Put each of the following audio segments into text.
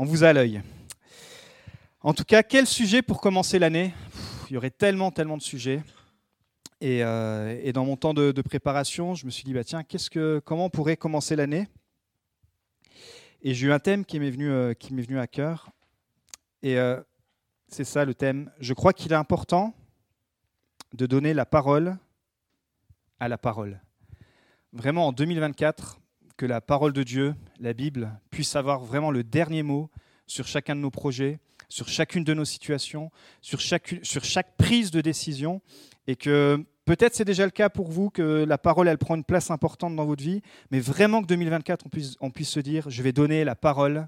On vous a l'œil. En tout cas, quel sujet pour commencer l'année? Il y aurait tellement, tellement de sujets. Et, euh, dans mon temps de, préparation, je me suis dit, bah, tiens, comment on pourrait commencer l'année? Et j'ai eu un thème qui m'est venu, euh, à cœur. Et euh, c'est ça le thème. Je crois qu'il est important de donner la parole à la parole. Vraiment, en 2024, que la parole de Dieu, la Bible, puisse avoir vraiment le dernier mot sur chacun de nos projets, sur chacune de nos situations, sur chaque, prise de décision, et que peut-être c'est déjà le cas pour vous, que la parole, elle prend une place importante dans votre vie, mais vraiment que 2024, on puisse, on puisse se dire, je vais donner la parole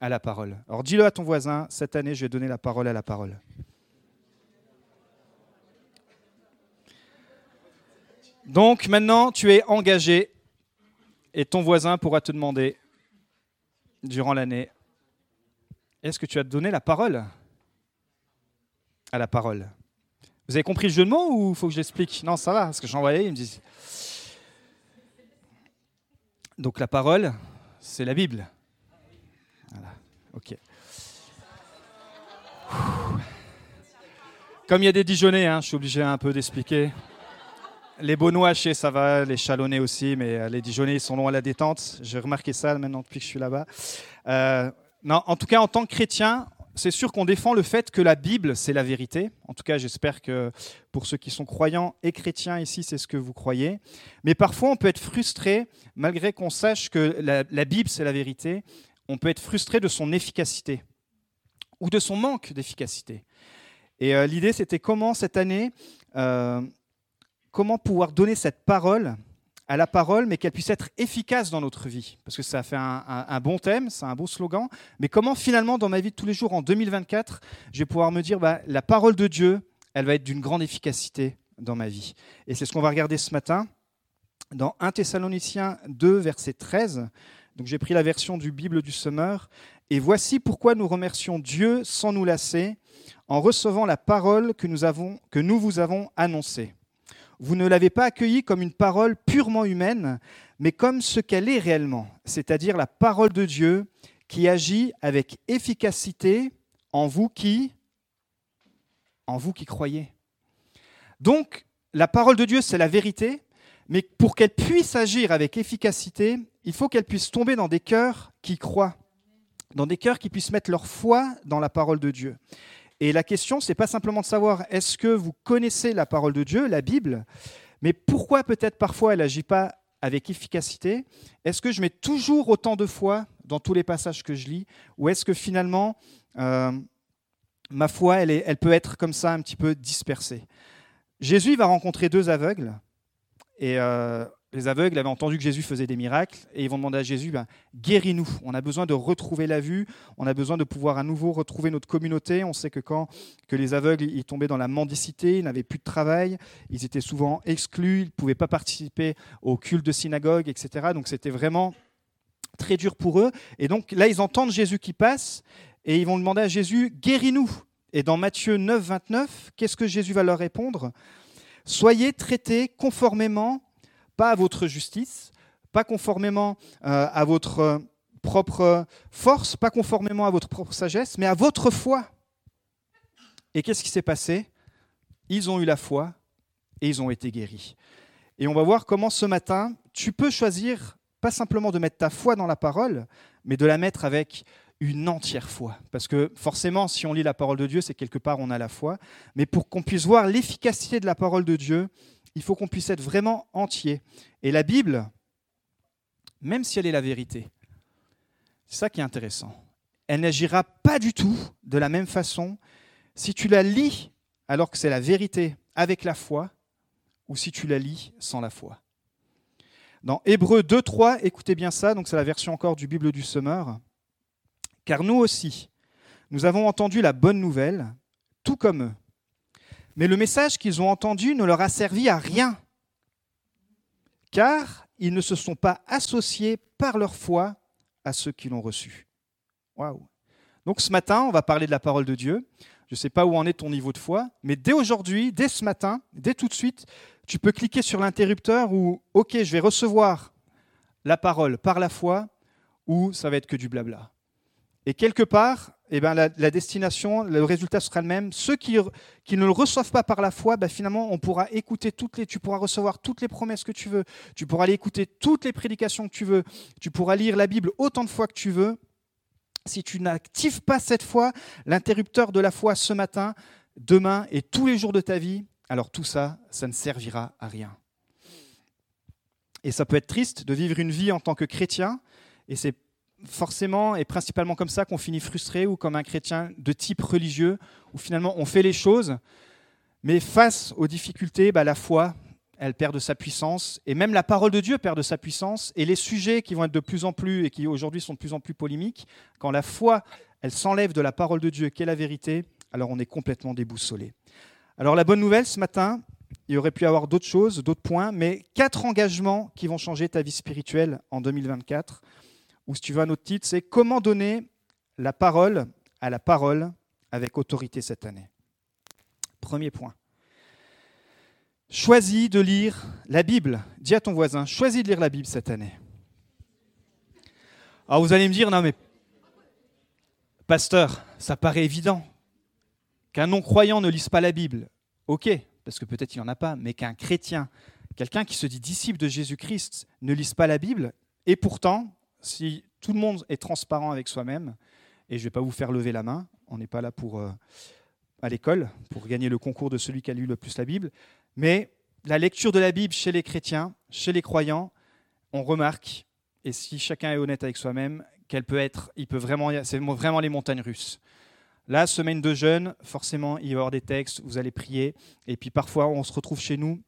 à la parole. Alors dis-le à ton voisin, cette année, je vais donner la parole à la parole. Donc maintenant, tu es engagé et ton voisin pourra te demander durant l'année, est-ce que tu as donné la parole à la parole? Vous avez compris le jeu de mots ou faut que je l'explique Non, ça va, parce que j'envoyais, ils me disent. Donc la parole, c'est la Bible. Voilà, ok. Comme il y a des Dijonnais, hein, je suis obligé un peu d'expliquer. Les Beaunois, sais, ça va, les Chalonnais aussi, mais euh, les Dijonnais, ils sont loin à la détente. J'ai remarqué ça maintenant depuis que je suis là-bas. Euh, non, en tout cas, en tant que chrétien, c'est sûr qu'on défend le fait que la Bible, c'est la vérité. En tout cas, j'espère que pour ceux qui sont croyants et chrétiens ici, c'est ce que vous croyez. Mais parfois, on peut être frustré, malgré qu'on sache que la, Bible, c'est la vérité, on peut être frustré de son efficacité ou de son manque d'efficacité. Et euh, l'idée, c'était comment cette année, comment pouvoir donner cette parole à la parole, mais qu'elle puisse être efficace dans notre vie. Parce que ça fait un, bon thème, c'est un beau slogan. Mais comment finalement, dans ma vie de tous les jours, en 2024, je vais pouvoir me dire, bah, la parole de Dieu, elle va être d'une grande efficacité dans ma vie. Et c'est ce qu'on va regarder ce matin dans 1 Thessaloniciens 2, verset 13. Donc j'ai pris la version du Bible du Semeur. Et voici pourquoi nous remercions Dieu sans nous lasser en recevant la parole que nous, avons, que nous vous avons annoncée vous ne l'avez pas accueillie comme une parole purement humaine, mais comme ce qu'elle est réellement, c'est-à-dire la parole de Dieu qui agit avec efficacité en vous qui en vous qui croyez. Donc la parole de Dieu, c'est la vérité, mais pour qu'elle puisse agir avec efficacité, il faut qu'elle puisse tomber dans des cœurs qui croient, dans des cœurs qui puissent mettre leur foi dans la parole de Dieu. Et la question, c'est pas simplement de savoir est-ce que vous connaissez la parole de Dieu, la Bible, mais pourquoi peut-être parfois elle n'agit pas avec efficacité? Est-ce que je mets toujours autant de foi dans tous les passages que je lis? Ou est-ce que finalement, euh, ma foi, elle, peut être comme ça un petit peu dispersée? Jésus va rencontrer deux aveugles. Et euh, les aveugles avaient entendu que Jésus faisait des miracles et ils vont demander à Jésus, ben, guéris-nous. On a besoin de retrouver la vue, on a besoin de pouvoir à nouveau retrouver notre communauté. On sait que quand que les aveugles ils tombaient dans la mendicité, ils n'avaient plus de travail, ils étaient souvent exclus, ils ne pouvaient pas participer au culte de synagogue, etc. Donc c'était vraiment très dur pour eux. Et donc là, ils entendent Jésus qui passe et ils vont demander à Jésus, guéris-nous. Et dans Matthieu 9, 29, qu'est-ce que Jésus va leur répondre? Soyez traités conformément pas à votre justice, pas conformément euh, à votre euh, propre force, pas conformément à votre propre sagesse, mais à votre foi. Et qu'est-ce qui s'est passé? Ils ont eu la foi et ils ont été guéris. Et on va voir comment ce matin, tu peux choisir pas simplement de mettre ta foi dans la parole, mais de la mettre avec une entière foi. Parce que forcément, si on lit la parole de Dieu, c'est quelque part on a la foi. Mais pour qu'on puisse voir l'efficacité de la parole de Dieu, il faut qu'on puisse être vraiment entier. Et la Bible, même si elle est la vérité, c'est ça qui est intéressant. Elle n'agira pas du tout de la même façon si tu la lis alors que c'est la vérité avec la foi ou si tu la lis sans la foi. Dans Hébreu 2, 3, écoutez bien ça, donc c'est la version encore du Bible du Semeur. Car nous aussi, nous avons entendu la bonne nouvelle, tout comme eux. Mais le message qu'ils ont entendu ne leur a servi à rien, car ils ne se sont pas associés par leur foi à ceux qui l'ont reçu. Waouh Donc ce matin, on va parler de la parole de Dieu. Je ne sais pas où en est ton niveau de foi, mais dès aujourd'hui, dès ce matin, dès tout de suite, tu peux cliquer sur l'interrupteur où, OK, je vais recevoir la parole par la foi, ou ça va être que du blabla. Et quelque part, eh ben, la, destination, le résultat sera le même. Ceux qui, qui ne le reçoivent pas par la foi, ben, finalement, on pourra écouter toutes les, tu pourras recevoir toutes les promesses que tu veux, tu pourras aller écouter toutes les prédications que tu veux, tu pourras lire la Bible autant de fois que tu veux. Si tu n'actives pas cette foi, l'interrupteur de la foi ce matin, demain et tous les jours de ta vie, alors tout ça, ça ne servira à rien. Et ça peut être triste de vivre une vie en tant que chrétien, et c'est forcément et principalement comme ça qu'on finit frustré ou comme un chrétien de type religieux, où finalement on fait les choses, mais face aux difficultés, bah, la foi, elle perd de sa puissance, et même la parole de Dieu perd de sa puissance, et les sujets qui vont être de plus en plus, et qui aujourd'hui sont de plus en plus polémiques, quand la foi, elle s'enlève de la parole de Dieu, qui est la vérité, alors on est complètement déboussolé. Alors la bonne nouvelle ce matin, il aurait pu y avoir d'autres choses, d'autres points, mais quatre engagements qui vont changer ta vie spirituelle en 2024 ou si tu veux un autre titre, c'est Comment donner la parole à la parole avec autorité cette année. Premier point. Choisis de lire la Bible. Dis à ton voisin, choisis de lire la Bible cette année. Alors vous allez me dire, non mais, pasteur, ça paraît évident qu'un non-croyant ne lise pas la Bible. Ok, parce que peut-être il n'y en a pas, mais qu'un chrétien, quelqu'un qui se dit disciple de Jésus-Christ, ne lise pas la Bible, et pourtant, si tout le monde est transparent avec soi-même, et je ne vais pas vous faire lever la main, on n'est pas là pour euh, à l'école pour gagner le concours de celui qui a lu le plus la Bible, mais la lecture de la Bible chez les chrétiens, chez les croyants, on remarque, et si chacun est honnête avec soi-même, qu'elle peut être, il vraiment, c'est vraiment les montagnes russes. La semaine de jeûne, forcément, il va y avoir des textes, vous allez prier, et puis parfois on se retrouve chez nous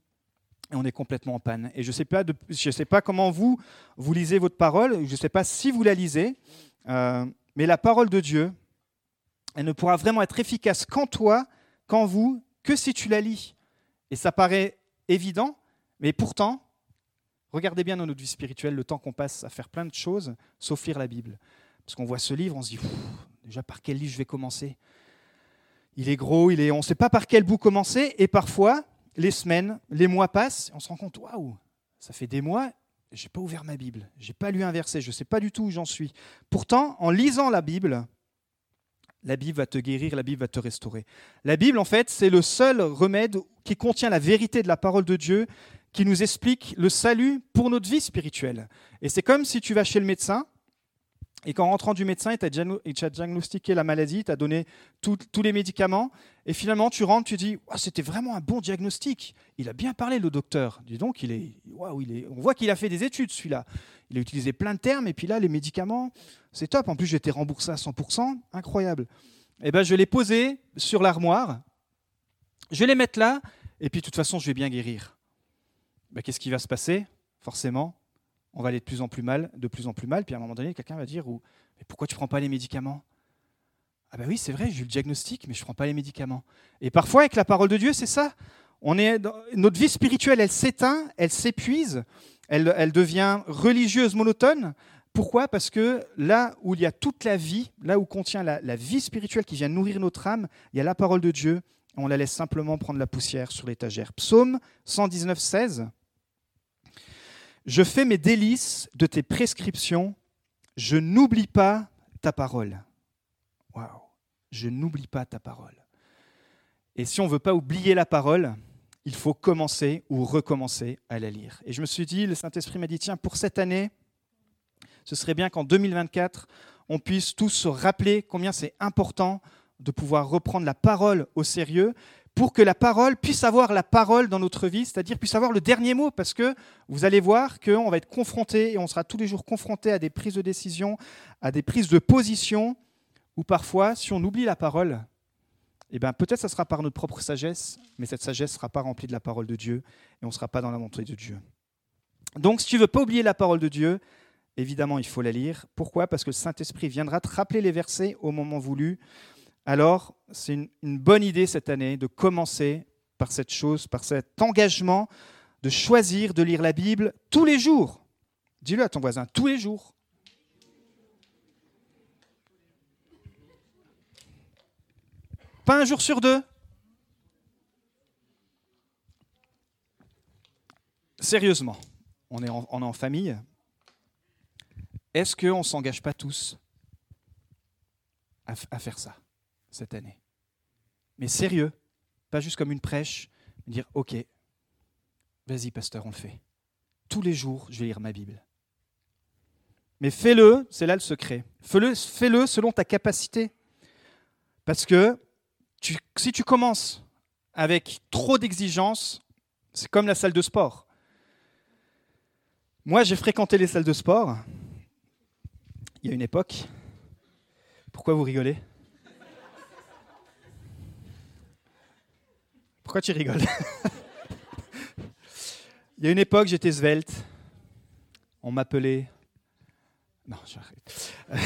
et on est complètement en panne. Et je ne sais, pas sais pas comment vous, vous lisez votre parole, je ne sais pas si vous la lisez, euh, mais la parole de Dieu, elle ne pourra vraiment être efficace qu'en toi, qu'en vous, que si tu la lis. Et ça paraît évident, mais pourtant, regardez bien dans notre vie spirituelle le temps qu'on passe à faire plein de choses, sauf lire la Bible. Parce qu'on voit ce livre, on se dit, déjà par quel livre je vais commencer? Il est gros, il est, on ne sait pas par quel bout commencer, et parfois, les semaines, les mois passent, on se rend compte, waouh, ça fait des mois, j'ai pas ouvert ma Bible, j'ai pas lu un verset, je ne sais pas du tout où j'en suis. Pourtant, en lisant la Bible, la Bible va te guérir, la Bible va te restaurer. La Bible, en fait, c'est le seul remède qui contient la vérité de la parole de Dieu, qui nous explique le salut pour notre vie spirituelle. Et c'est comme si tu vas chez le médecin, et qu'en rentrant du médecin, il t'a diagnostiqué la maladie, il t'a donné tous les médicaments, et finalement tu rentres, tu dis c'était vraiment un bon diagnostic. Il a bien parlé le docteur. Dis donc, il est, on voit qu'il a fait des études celui-là. Il a utilisé plein de termes, et puis là les médicaments, c'est top. En plus, j'ai été remboursé à 100%, incroyable. Et eh ben, je les poser sur l'armoire, je vais les mettre là, et puis de toute façon, je vais bien guérir. Ben, Qu'est-ce qui va se passer? Forcément, on va aller de plus en plus mal, de plus en plus mal, puis à un moment donné, quelqu'un va dire mais pourquoi tu ne prends pas les médicaments? Ah ben oui, c'est vrai, j'ai eu le diagnostic, mais je ne prends pas les médicaments. Et parfois, avec la parole de Dieu, c'est ça. On est notre vie spirituelle, elle s'éteint, elle s'épuise, elle, devient religieuse, monotone. Pourquoi? Parce que là où il y a toute la vie, là où contient la, la vie spirituelle qui vient nourrir notre âme, il y a la parole de Dieu. On la laisse simplement prendre la poussière sur l'étagère. Psaume 119, 16. Je fais mes délices de tes prescriptions, je n'oublie pas ta parole. Waouh, je n'oublie pas ta parole. Et si on ne veut pas oublier la parole, il faut commencer ou recommencer à la lire. Et je me suis dit, le Saint-Esprit m'a dit, tiens, pour cette année, ce serait bien qu'en 2024, on puisse tous se rappeler combien c'est important de pouvoir reprendre la parole au sérieux pour que la parole puisse avoir la parole dans notre vie, c'est-à-dire puisse avoir le dernier mot, parce que vous allez voir qu'on va être confronté, et on sera tous les jours confronté à des prises de décision, à des prises de position, où parfois, si on oublie la parole, eh ben, peut-être ça sera par notre propre sagesse, mais cette sagesse ne sera pas remplie de la parole de Dieu, et on ne sera pas dans la montée de Dieu. Donc, si tu veux pas oublier la parole de Dieu, évidemment, il faut la lire. Pourquoi? Parce que le Saint-Esprit viendra te rappeler les versets au moment voulu alors c'est une, bonne idée cette année de commencer par cette chose, par cet engagement de choisir de lire la Bible tous les jours. Dis-le à ton voisin, tous les jours. Pas un jour sur deux. Sérieusement, on est en, famille. Est-ce qu'on ne s'engage pas tous à, faire ça? Cette année. Mais sérieux, pas juste comme une prêche, dire ok, vas-y pasteur, on le fait. Tous les jours, je vais lire ma Bible. Mais fais-le, c'est là le secret. Fais-le fais -le selon ta capacité. Parce que si tu commences avec trop d'exigences, c'est comme la salle de sport. Moi, j'ai fréquenté les salles de sport il y a une époque. Pourquoi vous rigolez? Pourquoi tu rigoles? Il y a une époque, j'étais svelte. On m'appelait. Non, j'arrête.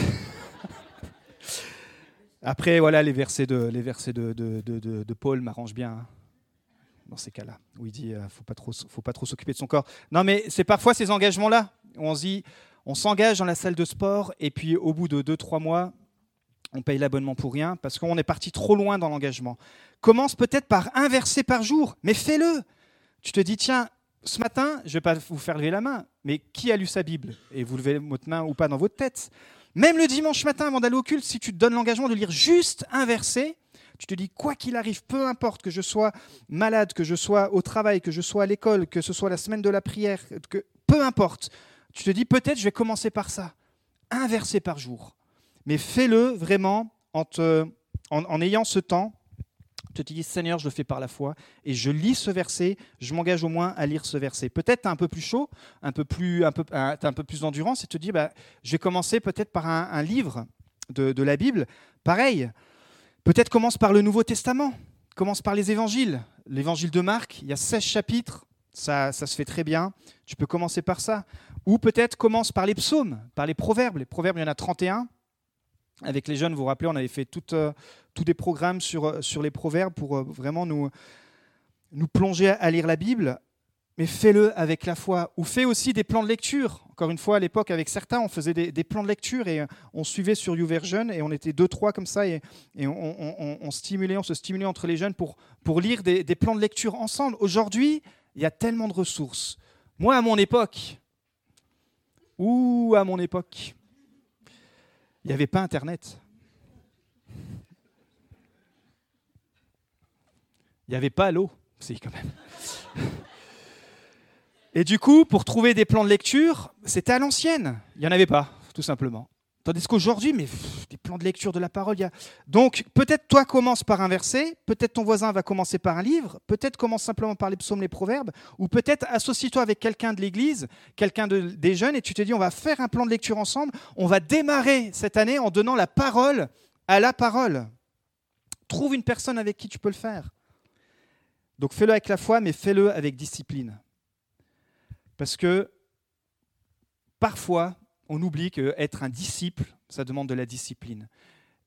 Après, voilà, les versets de, les versets de, de, Paul m'arrangent bien hein, dans ces cas-là, où il dit euh, faut pas trop, faut pas trop s'occuper de son corps. Non, mais c'est parfois ces engagements-là on se dit on s'engage dans la salle de sport et puis au bout de 2-3 mois, on paye l'abonnement pour rien parce qu'on est parti trop loin dans l'engagement. Commence peut-être par un verset par jour, mais fais-le. Tu te dis tiens, ce matin, je ne vais pas vous faire lever la main, mais qui a lu sa Bible? Et vous levez votre main ou pas dans votre tête. Même le dimanche matin, avant d'aller au culte, si tu te donnes l'engagement de lire juste un verset, tu te dis, quoi qu'il arrive, peu importe que je sois malade, que je sois au travail, que je sois à l'école, que ce soit la semaine de la prière, que peu importe, tu te dis, peut-être je vais commencer par ça. Un verset par jour. Mais fais-le vraiment en, ayant ce temps tu te dis, Seigneur, je le fais par la foi, et je lis ce verset, je m'engage au moins à lire ce verset. Peut-être un peu plus chaud, un peu plus, un peu, as un peu plus d'endurance, et te dis, bah, je vais commencer peut-être par un, livre de, la Bible. Pareil, peut-être commence par le Nouveau Testament, commence par les évangiles. L'évangile de Marc, il y a 16 chapitres, ça, ça se fait très bien, tu peux commencer par ça. Ou peut-être commence par les psaumes, par les proverbes. Les proverbes, il y en a 31. Avec les jeunes, vous vous rappelez, on avait fait tout, euh, tous des programmes sur, euh, les proverbes pour euh, vraiment nous, nous plonger à lire la Bible. Mais fais-le avec la foi. Ou fais aussi des plans de lecture. Encore une fois, à l'époque, avec certains, on faisait des, plans de lecture et on suivait sur YouVersion et on était deux, trois comme ça et, on, stimulait, on se stimulait entre les jeunes pour, pour lire des plans de lecture ensemble. Aujourd'hui, il y a tellement de ressources. Moi, à mon époque, ou à mon époque, il n'y avait pas Internet. Il n'y avait pas l'eau. Si, quand même. Et du coup, pour trouver des plans de lecture, c'était à l'ancienne. Il n'y en avait pas, tout simplement. Tandis qu'aujourd'hui, mais des plans de lecture de la parole, il y a... Donc, peut-être toi commence par un verset, peut-être ton voisin va commencer par un livre, peut-être commence simplement par les psaumes, les proverbes, ou peut-être associe-toi avec quelqu'un de l'église, quelqu'un de, des jeunes, et tu te dis, on va faire un plan de lecture ensemble, on va démarrer cette année en donnant la parole à la parole. Trouve une personne avec qui tu peux le faire. Donc fais-le avec la foi, mais fais-le avec discipline. Parce que parfois, on oublie qu'être un disciple, ça demande de la discipline.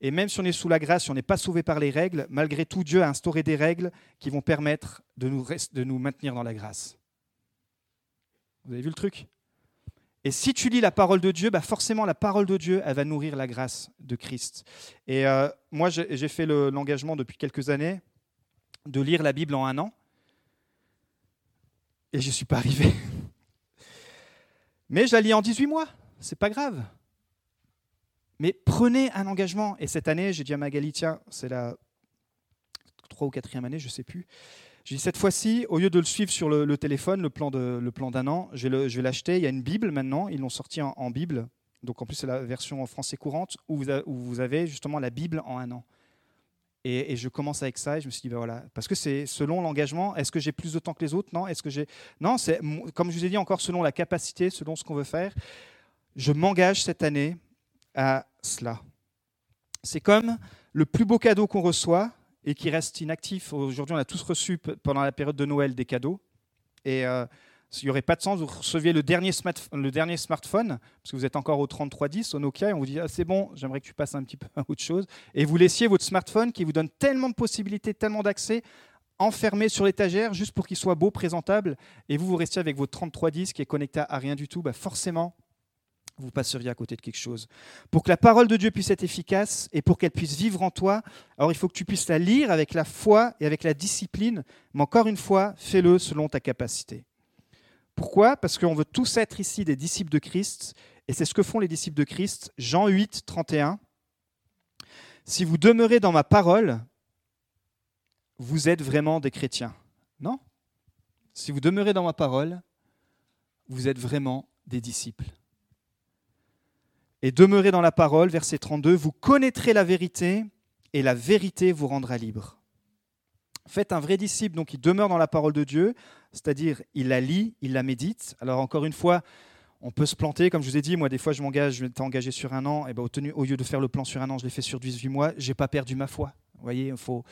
Et même si on est sous la grâce, si on n'est pas sauvé par les règles, malgré tout, Dieu a instauré des règles qui vont permettre de nous, de nous maintenir dans la grâce. Vous avez vu le truc? Et si tu lis la parole de Dieu, bah forcément la parole de Dieu, elle va nourrir la grâce de Christ. Et euh, moi, j'ai fait l'engagement depuis quelques années de lire la Bible en un an. Et je ne suis pas arrivé. Mais je la lis en 18 mois c'est pas grave. Mais prenez un engagement. Et cette année, j'ai dit à Magali, tiens, c'est la trois ou quatrième année, je ne sais plus. J'ai dit cette fois-ci, au lieu de le suivre sur le, téléphone, le plan, de, le plan d'un an, je vais l'acheter. Il y a une Bible maintenant, ils l'ont sorti en, Bible. Donc en plus, c'est la version en français courante où vous, avez justement la Bible en un an. Et, je commence avec ça et je me suis dit, ben voilà, parce que c'est selon l'engagement, est-ce que j'ai plus de temps que les autres? Non, est-ce que j'ai Non, c'est comme je vous ai dit encore selon la capacité, selon ce qu'on veut faire je m'engage cette année à cela. C'est comme le plus beau cadeau qu'on reçoit et qui reste inactif. Aujourd'hui, on a tous reçu pendant la période de Noël des cadeaux. Et euh, s'il n'y aurait pas de sens, vous receviez le dernier, le dernier smartphone, parce que vous êtes encore au 3310, au Nokia, et on vous dit ah, c'est bon, j'aimerais que tu passes un petit peu à autre chose. Et vous laissiez votre smartphone qui vous donne tellement de possibilités, tellement d'accès, enfermé sur l'étagère juste pour qu'il soit beau, présentable, et vous, vous restiez avec votre 3310 qui est connecté à rien du tout, bah forcément, vous passeriez à côté de quelque chose. Pour que la parole de Dieu puisse être efficace et pour qu'elle puisse vivre en toi, alors il faut que tu puisses la lire avec la foi et avec la discipline, mais encore une fois, fais-le selon ta capacité. Pourquoi? Parce qu'on veut tous être ici des disciples de Christ, et c'est ce que font les disciples de Christ. Jean 8, 31. si vous demeurez dans ma parole, vous êtes vraiment des chrétiens. Non Si vous demeurez dans ma parole, vous êtes vraiment des disciples. Et demeurez dans la parole, verset 32, vous connaîtrez la vérité et la vérité vous rendra libre. Faites un vrai disciple, donc il demeure dans la parole de Dieu, c'est-à-dire il la lit, il la médite. Alors encore une fois, on peut se planter, comme je vous ai dit, moi des fois je m'engage, je m'étais engagé sur un an, et ben, au, lieu de faire le plan sur un an, je l'ai fait sur 18 mois, j'ai pas perdu ma foi. Vous voyez, il faut,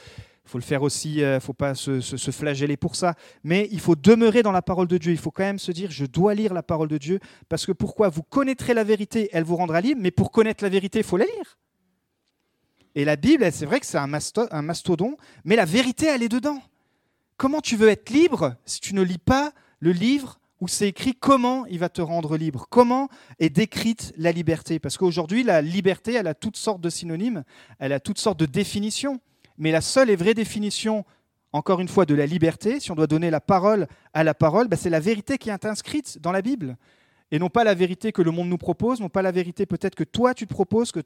le faire aussi, il euh, ne faut pas se, flageller pour ça. Mais il faut demeurer dans la parole de Dieu. Il faut quand même se dire, je dois lire la parole de Dieu. Parce que pourquoi Vous connaîtrez la vérité, elle vous rendra libre. Mais pour connaître la vérité, il faut la lire. Et la Bible, c'est vrai que c'est un, mastodon, mais la vérité, elle est dedans. Comment tu veux être libre si tu ne lis pas le livre où c'est écrit comment il va te rendre libre Comment est décrite la liberté Parce qu'aujourd'hui, la liberté, elle a toutes sortes de synonymes, elle a toutes sortes de définitions. Mais la seule et vraie définition, encore une fois, de la liberté, si on doit donner la parole à la parole, bah, c'est la vérité qui est inscrite dans la Bible. Et non pas la vérité que le monde nous propose, non pas la vérité peut-être que toi tu te proposes, que,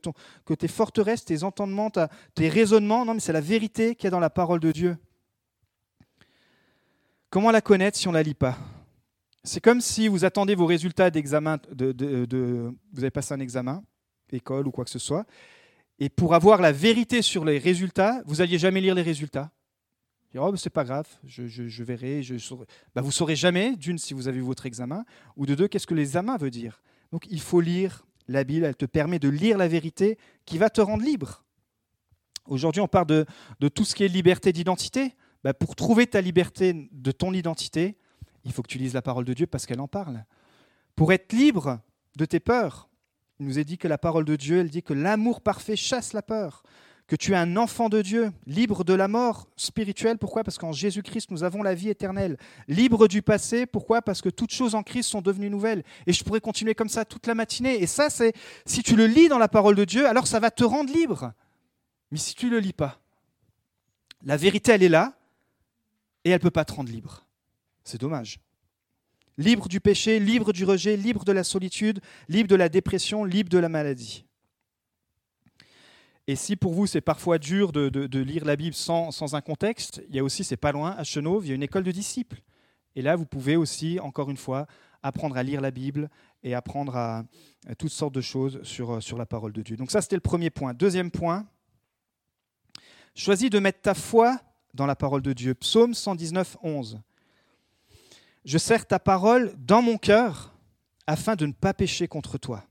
que tes forteresses, tes entendements, tes raisonnements, non, mais c'est la vérité qui est dans la parole de Dieu. Comment la connaître si on ne la lit pas? C'est comme si vous attendez vos résultats d'examen, de, vous avez passé un examen, école ou quoi que ce soit, et pour avoir la vérité sur les résultats, vous n'alliez jamais lire les résultats. Oh, c'est pas grave, je, verrai. Je bah, vous saurez jamais, d'une, si vous avez votre examen, ou de deux, qu'est-ce que l'examen veut dire. Donc il faut lire la Bible, elle te permet de lire la vérité qui va te rendre libre. Aujourd'hui, on parle de, de, tout ce qui est liberté d'identité. Bah, pour trouver ta liberté de ton identité, il faut que tu lises la parole de Dieu parce qu'elle en parle. Pour être libre de tes peurs, il nous est dit que la parole de Dieu, elle dit que l'amour parfait chasse la peur, que tu es un enfant de Dieu, libre de la mort spirituelle. Pourquoi? Parce qu'en Jésus-Christ, nous avons la vie éternelle. Libre du passé. Pourquoi? Parce que toutes choses en Christ sont devenues nouvelles. Et je pourrais continuer comme ça toute la matinée. Et ça, c'est si tu le lis dans la parole de Dieu, alors ça va te rendre libre. Mais si tu ne le lis pas, la vérité, elle est là, et elle ne peut pas te rendre libre. C'est dommage libre du péché, libre du rejet, libre de la solitude, libre de la dépression, libre de la maladie. Et si pour vous c'est parfois dur de, lire la Bible sans, un contexte, il y a aussi, c'est pas loin, à Chenauve, il y a une école de disciples. Et là, vous pouvez aussi, encore une fois, apprendre à lire la Bible et apprendre à, toutes sortes de choses sur, sur la parole de Dieu. Donc ça, c'était le premier point. Deuxième point, choisis de mettre ta foi dans la parole de Dieu. Psaume 119, 11 je sers ta parole dans mon cœur afin de ne pas pécher contre toi.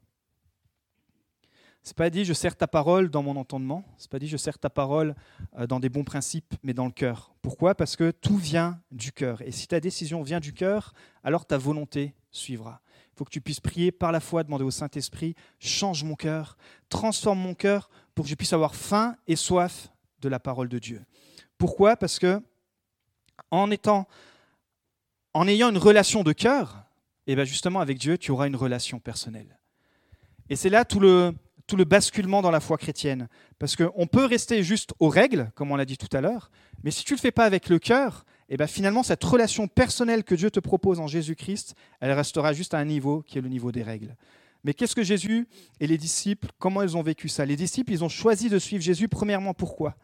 C'est pas dit je sers ta parole dans mon entendement, c'est pas dit je sers ta parole euh, dans des bons principes, mais dans le cœur. Pourquoi? Parce que tout vient du cœur. Et si ta décision vient du cœur, alors ta volonté suivra. Il faut que tu puisses prier par la foi, demander au Saint-Esprit, change mon cœur, transforme mon cœur pour que je puisse avoir faim et soif de la parole de Dieu. Pourquoi? Parce que en étant en ayant une relation de cœur, et eh bien justement avec Dieu, tu auras une relation personnelle. Et c'est là tout le, tout le basculement dans la foi chrétienne. Parce qu'on peut rester juste aux règles, comme on l'a dit tout à l'heure, mais si tu ne le fais pas avec le cœur, et eh bien finalement cette relation personnelle que Dieu te propose en Jésus-Christ, elle restera juste à un niveau qui est le niveau des règles. Mais qu'est-ce que Jésus et les disciples, comment ils ont vécu ça? Les disciples, ils ont choisi de suivre Jésus, premièrement, pourquoi?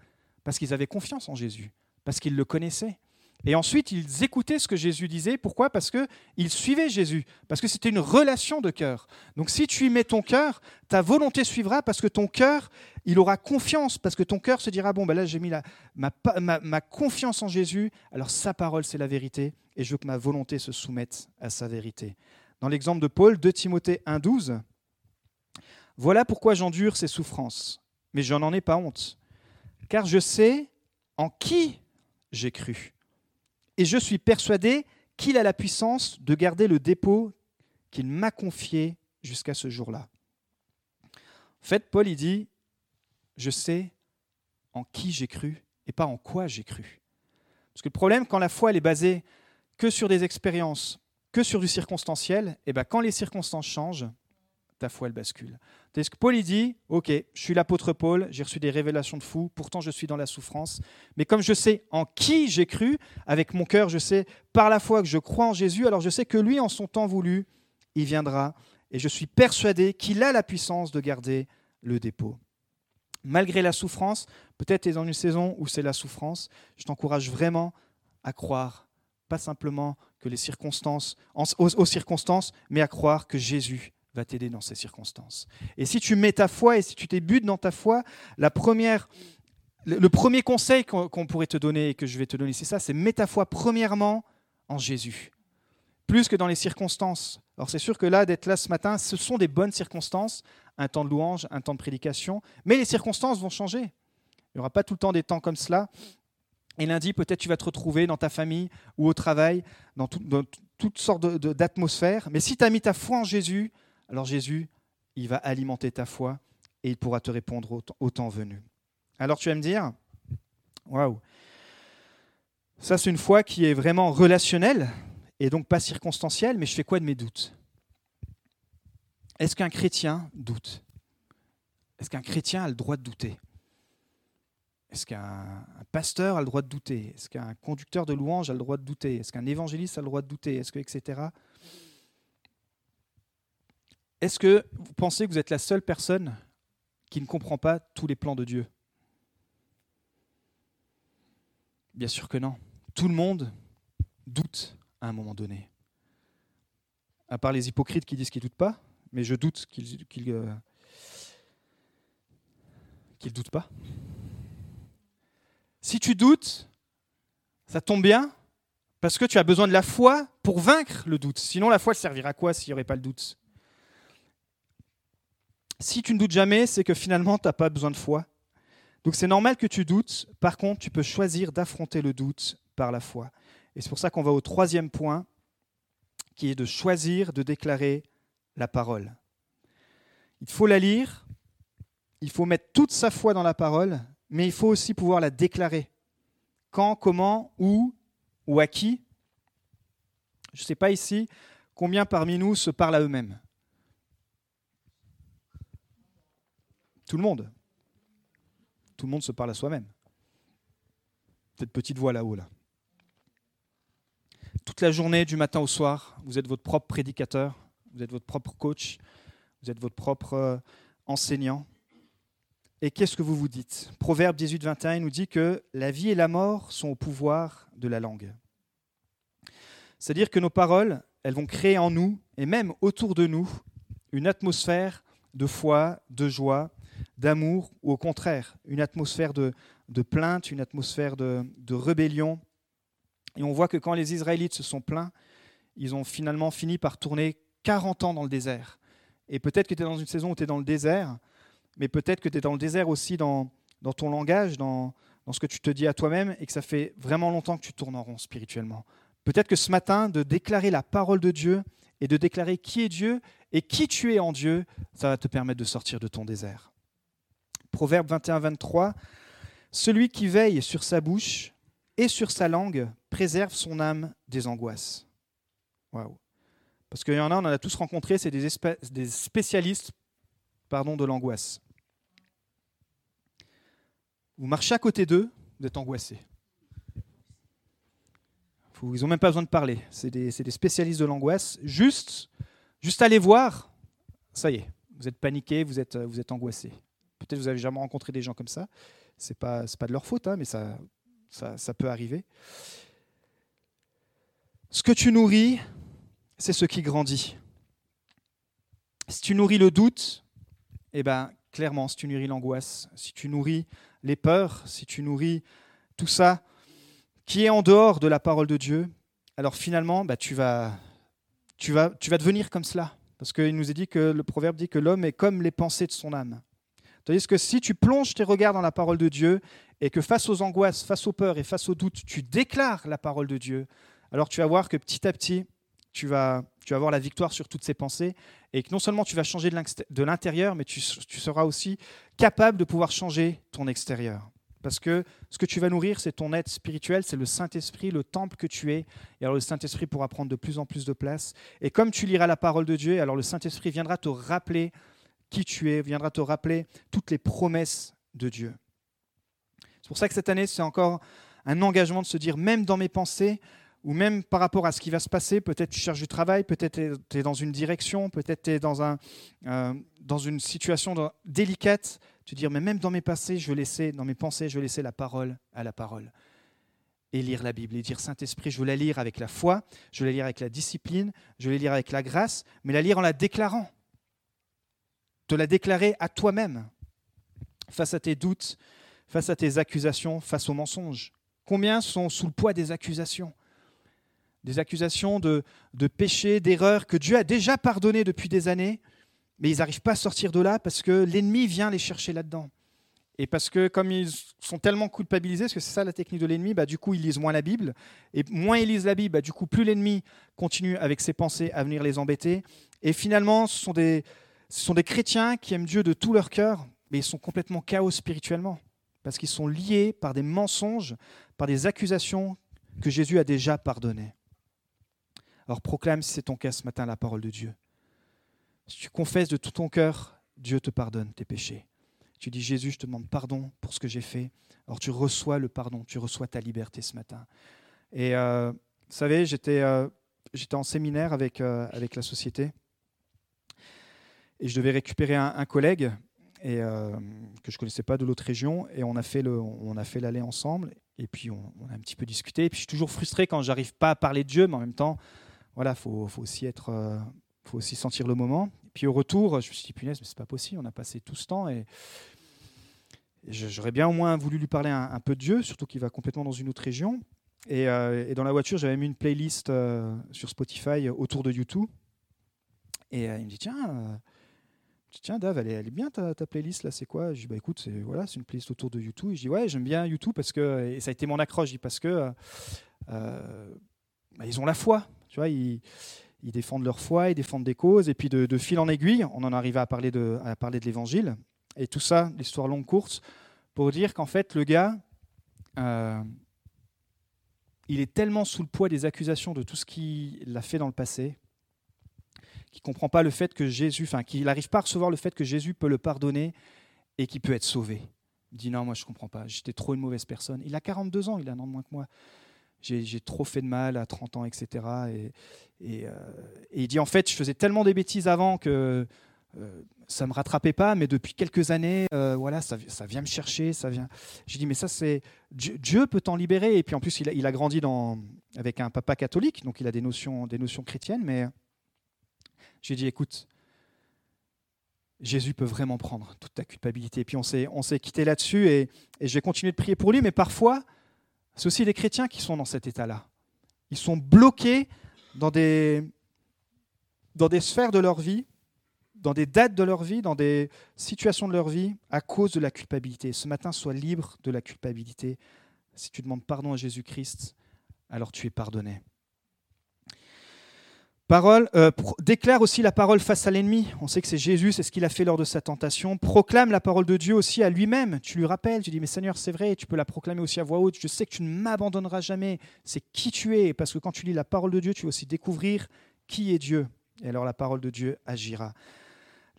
Parce qu'ils avaient confiance en Jésus, parce qu'ils le connaissaient, et ensuite, ils écoutaient ce que Jésus disait. Pourquoi? Parce qu'ils suivaient Jésus, parce que c'était une relation de cœur. Donc si tu y mets ton cœur, ta volonté suivra parce que ton cœur, il aura confiance, parce que ton cœur se dira, bon, ben là j'ai mis la, ma, ma, confiance en Jésus, alors sa parole c'est la vérité, et je veux que ma volonté se soumette à sa vérité. Dans l'exemple de Paul, 2 Timothée 1,12, voilà pourquoi j'endure ces souffrances, mais je n'en ai pas honte, car je sais en qui j'ai cru et je suis persuadé qu'il a la puissance de garder le dépôt qu'il m'a confié jusqu'à ce jour-là. En fait, Paul, il dit, je sais en qui j'ai cru et pas en quoi j'ai cru. Parce que le problème, quand la foi elle est basée que sur des expériences, que sur du circonstanciel, et eh ben quand les circonstances changent, ta foi elle bascule. ce que Paul il dit, ok, je suis l'apôtre Paul, j'ai reçu des révélations de fou, pourtant je suis dans la souffrance, mais comme je sais en qui j'ai cru, avec mon cœur, je sais par la foi que je crois en Jésus, alors je sais que lui, en son temps voulu, il viendra, et je suis persuadé qu'il a la puissance de garder le dépôt. malgré la souffrance, peut-être tu es dans une saison où c'est la souffrance, je t'encourage vraiment à croire, pas simplement que les circonstances, aux, circonstances, mais à croire que Jésus va t'aider dans ces circonstances. Et si tu mets ta foi et si tu t'ébutes dans ta foi, la première, le, premier conseil qu'on pourrait te donner et que je vais te donner, c'est ça, c'est mets ta foi premièrement en Jésus, plus que dans les circonstances. Alors c'est sûr que là, d'être là ce matin, ce sont des bonnes circonstances, un temps de louange, un temps de prédication, mais les circonstances vont changer. Il n'y aura pas tout le temps des temps comme cela. Et lundi, peut-être tu vas te retrouver dans ta famille ou au travail, dans, toutes sortes d'atmosphères. Mais si tu as mis ta foi en Jésus, alors Jésus, il va alimenter ta foi et il pourra te répondre au, temps venu. Alors tu vas me dire, waouh, ça c'est une foi qui est vraiment relationnelle et donc pas circonstancielle, mais je fais quoi de mes doutes? Est-ce qu'un chrétien doute? Est-ce qu'un chrétien a le droit de douter? Est-ce qu'un pasteur a le droit de douter? Est-ce qu'un conducteur de louange a le droit de douter? Est-ce qu'un évangéliste a le droit de douter? Est-ce que etc. Est-ce que vous pensez que vous êtes la seule personne qui ne comprend pas tous les plans de Dieu? Bien sûr que non. Tout le monde doute à un moment donné. À part les hypocrites qui disent qu'ils ne doutent pas, mais je doute qu'ils ne euh, doutent pas. Si tu doutes, ça tombe bien, parce que tu as besoin de la foi pour vaincre le doute. Sinon, la foi servira à quoi s'il n'y aurait pas le doute? Si tu ne doutes jamais, c'est que finalement, tu n'as pas besoin de foi. Donc c'est normal que tu doutes. Par contre, tu peux choisir d'affronter le doute par la foi. Et c'est pour ça qu'on va au troisième point, qui est de choisir de déclarer la parole. Il faut la lire, il faut mettre toute sa foi dans la parole, mais il faut aussi pouvoir la déclarer. Quand, comment, où ou à qui Je ne sais pas ici combien parmi nous se parlent à eux-mêmes. Tout le monde. Tout le monde se parle à soi-même. Cette petite voix là-haut, là. Toute la journée, du matin au soir, vous êtes votre propre prédicateur, vous êtes votre propre coach, vous êtes votre propre euh, enseignant. Et qu'est-ce que vous vous dites? Proverbe 18, 21 nous dit que la vie et la mort sont au pouvoir de la langue. C'est-à-dire que nos paroles, elles vont créer en nous, et même autour de nous, une atmosphère de foi, de joie, d'amour, ou au contraire, une atmosphère de, plainte, une atmosphère de, rébellion. Et on voit que quand les Israélites se sont plaints, ils ont finalement fini par tourner 40 ans dans le désert. Et peut-être que tu es dans une saison où tu es dans le désert, mais peut-être que tu es dans le désert aussi dans, dans ton langage, dans, dans ce que tu te dis à toi-même, et que ça fait vraiment longtemps que tu tournes en rond spirituellement. Peut-être que ce matin, de déclarer la parole de Dieu et de déclarer qui est Dieu et qui tu es en Dieu, ça va te permettre de sortir de ton désert. Proverbe 21-23, Celui qui veille sur sa bouche et sur sa langue préserve son âme des angoisses. Waouh. Parce qu'il y en a, on en a tous rencontré, c'est des, spécialistes pardon, de l'angoisse. Vous marchez à côté d'eux, vous êtes angoissé. Ils n'ont même pas besoin de parler. C'est des, spécialistes de l'angoisse. Juste, juste aller voir, ça y est, vous êtes paniqué, vous êtes, vous êtes angoissé. Peut-être vous avez jamais rencontré des gens comme ça. Ce n'est pas, pas de leur faute, hein, mais ça, peut arriver. Ce que tu nourris, c'est ce qui grandit. Si tu nourris le doute, eh ben, clairement, si tu nourris l'angoisse, si tu nourris les peurs, si tu nourris tout ça qui est en dehors de la parole de Dieu, alors finalement, bah, tu, vas, tu, vas, tu vas devenir comme cela. Parce qu'il nous est dit que le proverbe dit que l'homme est comme les pensées de son âme. Tandis que si tu plonges tes regards dans la parole de Dieu et que face aux angoisses, face aux peurs et face aux doutes, tu déclares la parole de Dieu, alors tu vas voir que petit à petit, tu vas, tu vas avoir la victoire sur toutes ces pensées et que non seulement tu vas changer de l'intérieur, mais tu, seras aussi capable de pouvoir changer ton extérieur. Parce que ce que tu vas nourrir, c'est ton être spirituel, c'est le Saint-Esprit, le temple que tu es. Et alors le Saint-Esprit pourra prendre de plus en plus de place. Et comme tu liras la parole de Dieu, alors le Saint-Esprit viendra te rappeler qui tu es, viendra te rappeler toutes les promesses de Dieu. C'est pour ça que cette année, c'est encore un engagement de se dire, même dans mes pensées, ou même par rapport à ce qui va se passer, peut-être tu cherches du travail, peut-être tu es dans une direction, peut-être tu es dans, un, euh, dans une situation délicate, te dire, mais même dans mes passés, je laisser, dans mes pensées, je laisser la parole à la parole. Et lire la Bible et dire, Saint-Esprit, je veux la lire avec la foi, je veux la lire avec la discipline, je veux la lire avec la grâce, mais la lire en la déclarant. Te la déclarer à toi-même, face à tes doutes, face à tes accusations, face aux mensonges. Combien sont sous le poids des accusations? Des accusations de, de péché, d'erreurs que Dieu a déjà pardonnées depuis des années, mais ils n'arrivent pas à sortir de là parce que l'ennemi vient les chercher là-dedans. Et parce que comme ils sont tellement culpabilisés, parce que c'est ça la technique de l'ennemi, bah, du coup ils lisent moins la Bible. Et moins ils lisent la Bible, bah, du coup plus l'ennemi continue avec ses pensées à venir les embêter. Et finalement, ce sont, des, ce sont des chrétiens qui aiment Dieu de tout leur cœur, mais ils sont complètement chaos spirituellement. Parce qu'ils sont liés par des mensonges, par des accusations que Jésus a déjà pardonnées. Alors proclame, si c'est ton cas ce matin, la parole de Dieu. Si tu confesses de tout ton cœur, Dieu te pardonne tes péchés. Tu dis Jésus, je te demande pardon pour ce que j'ai fait. Alors tu reçois le pardon, tu reçois ta liberté ce matin. Et euh, vous savez, j'étais euh, j'étais en séminaire avec, euh, avec la société et je devais récupérer un, collègue et, que je ne connaissais pas de l'autre région et on a fait l'aller ensemble et puis on, a un petit peu discuté. Et puis je suis toujours frustré quand j'arrive pas à parler de Dieu, mais en même temps, voilà, faut, faut aussi être faut aussi sentir le moment. Et puis au retour, je me suis dit, punaise, mais c'est pas possible, on a passé tout ce temps et, j'aurais bien au moins voulu lui parler un, peu de Dieu, surtout qu'il va complètement dans une autre région. Et, euh, dans la voiture, j'avais mis une playlist euh, sur Spotify autour de YouTube. Et euh, il me dit, tiens, tiens Dave, elle est, bien ta, playlist là, c'est quoi? Je dis, bah écoute, c'est voilà, une playlist autour de YouTube. Je dis, ouais, j'aime bien YouTube parce que, et ça a été mon accroche, je dis, parce que bah, ils ont la foi. Tu vois, ils, défendent leur foi, ils défendent des causes, et puis de, fil en aiguille, on en arrive à parler de, à parler de l'évangile. Et tout ça, l'histoire longue courte, pour dire qu'en fait, le gars, euh, il est tellement sous le poids des accusations de tout ce qu'il a fait dans le passé, qu'il ne comprend pas le fait que Jésus, enfin, qu'il n'arrive pas à recevoir le fait que Jésus peut le pardonner et qu'il peut être sauvé. Il dit non, moi je ne comprends pas, j'étais trop une mauvaise personne. Il a 42 ans, il a un an de moins que moi j'ai trop fait de mal à 30 ans, etc. Euh, et, il dit en fait, je faisais tellement des bêtises avant que euh, ça me rattrapait pas, mais depuis quelques années, euh, voilà, ça, vient me chercher, ça vient. J'ai dit mais ça c'est Dieu, peut t'en libérer. Et puis en plus, il a, grandi avec un papa catholique, donc il a des notions, des notions chrétiennes. Mais j'ai dit écoute, Jésus peut vraiment prendre toute ta culpabilité. Et puis on s'est on s'est quitté là-dessus et, et j'ai continué de prier pour lui, mais parfois c'est aussi les chrétiens qui sont dans cet état-là. Ils sont bloqués dans des, dans des sphères de leur vie, dans des dates de leur vie, dans des situations de leur vie, à cause de la culpabilité. Ce matin, sois libre de la culpabilité. Si tu demandes pardon à Jésus-Christ, alors tu es pardonné. Parole, euh, déclare aussi la parole face à l'ennemi. On sait que c'est Jésus, c'est ce qu'il a fait lors de sa tentation. Proclame la parole de Dieu aussi à lui-même. Tu lui rappelles, tu dis, mais Seigneur, c'est vrai, tu peux la proclamer aussi à voix haute. Je sais que tu ne m'abandonneras jamais. C'est qui tu es. Parce que quand tu lis la parole de Dieu, tu vas aussi découvrir qui est Dieu. Et alors la parole de Dieu agira.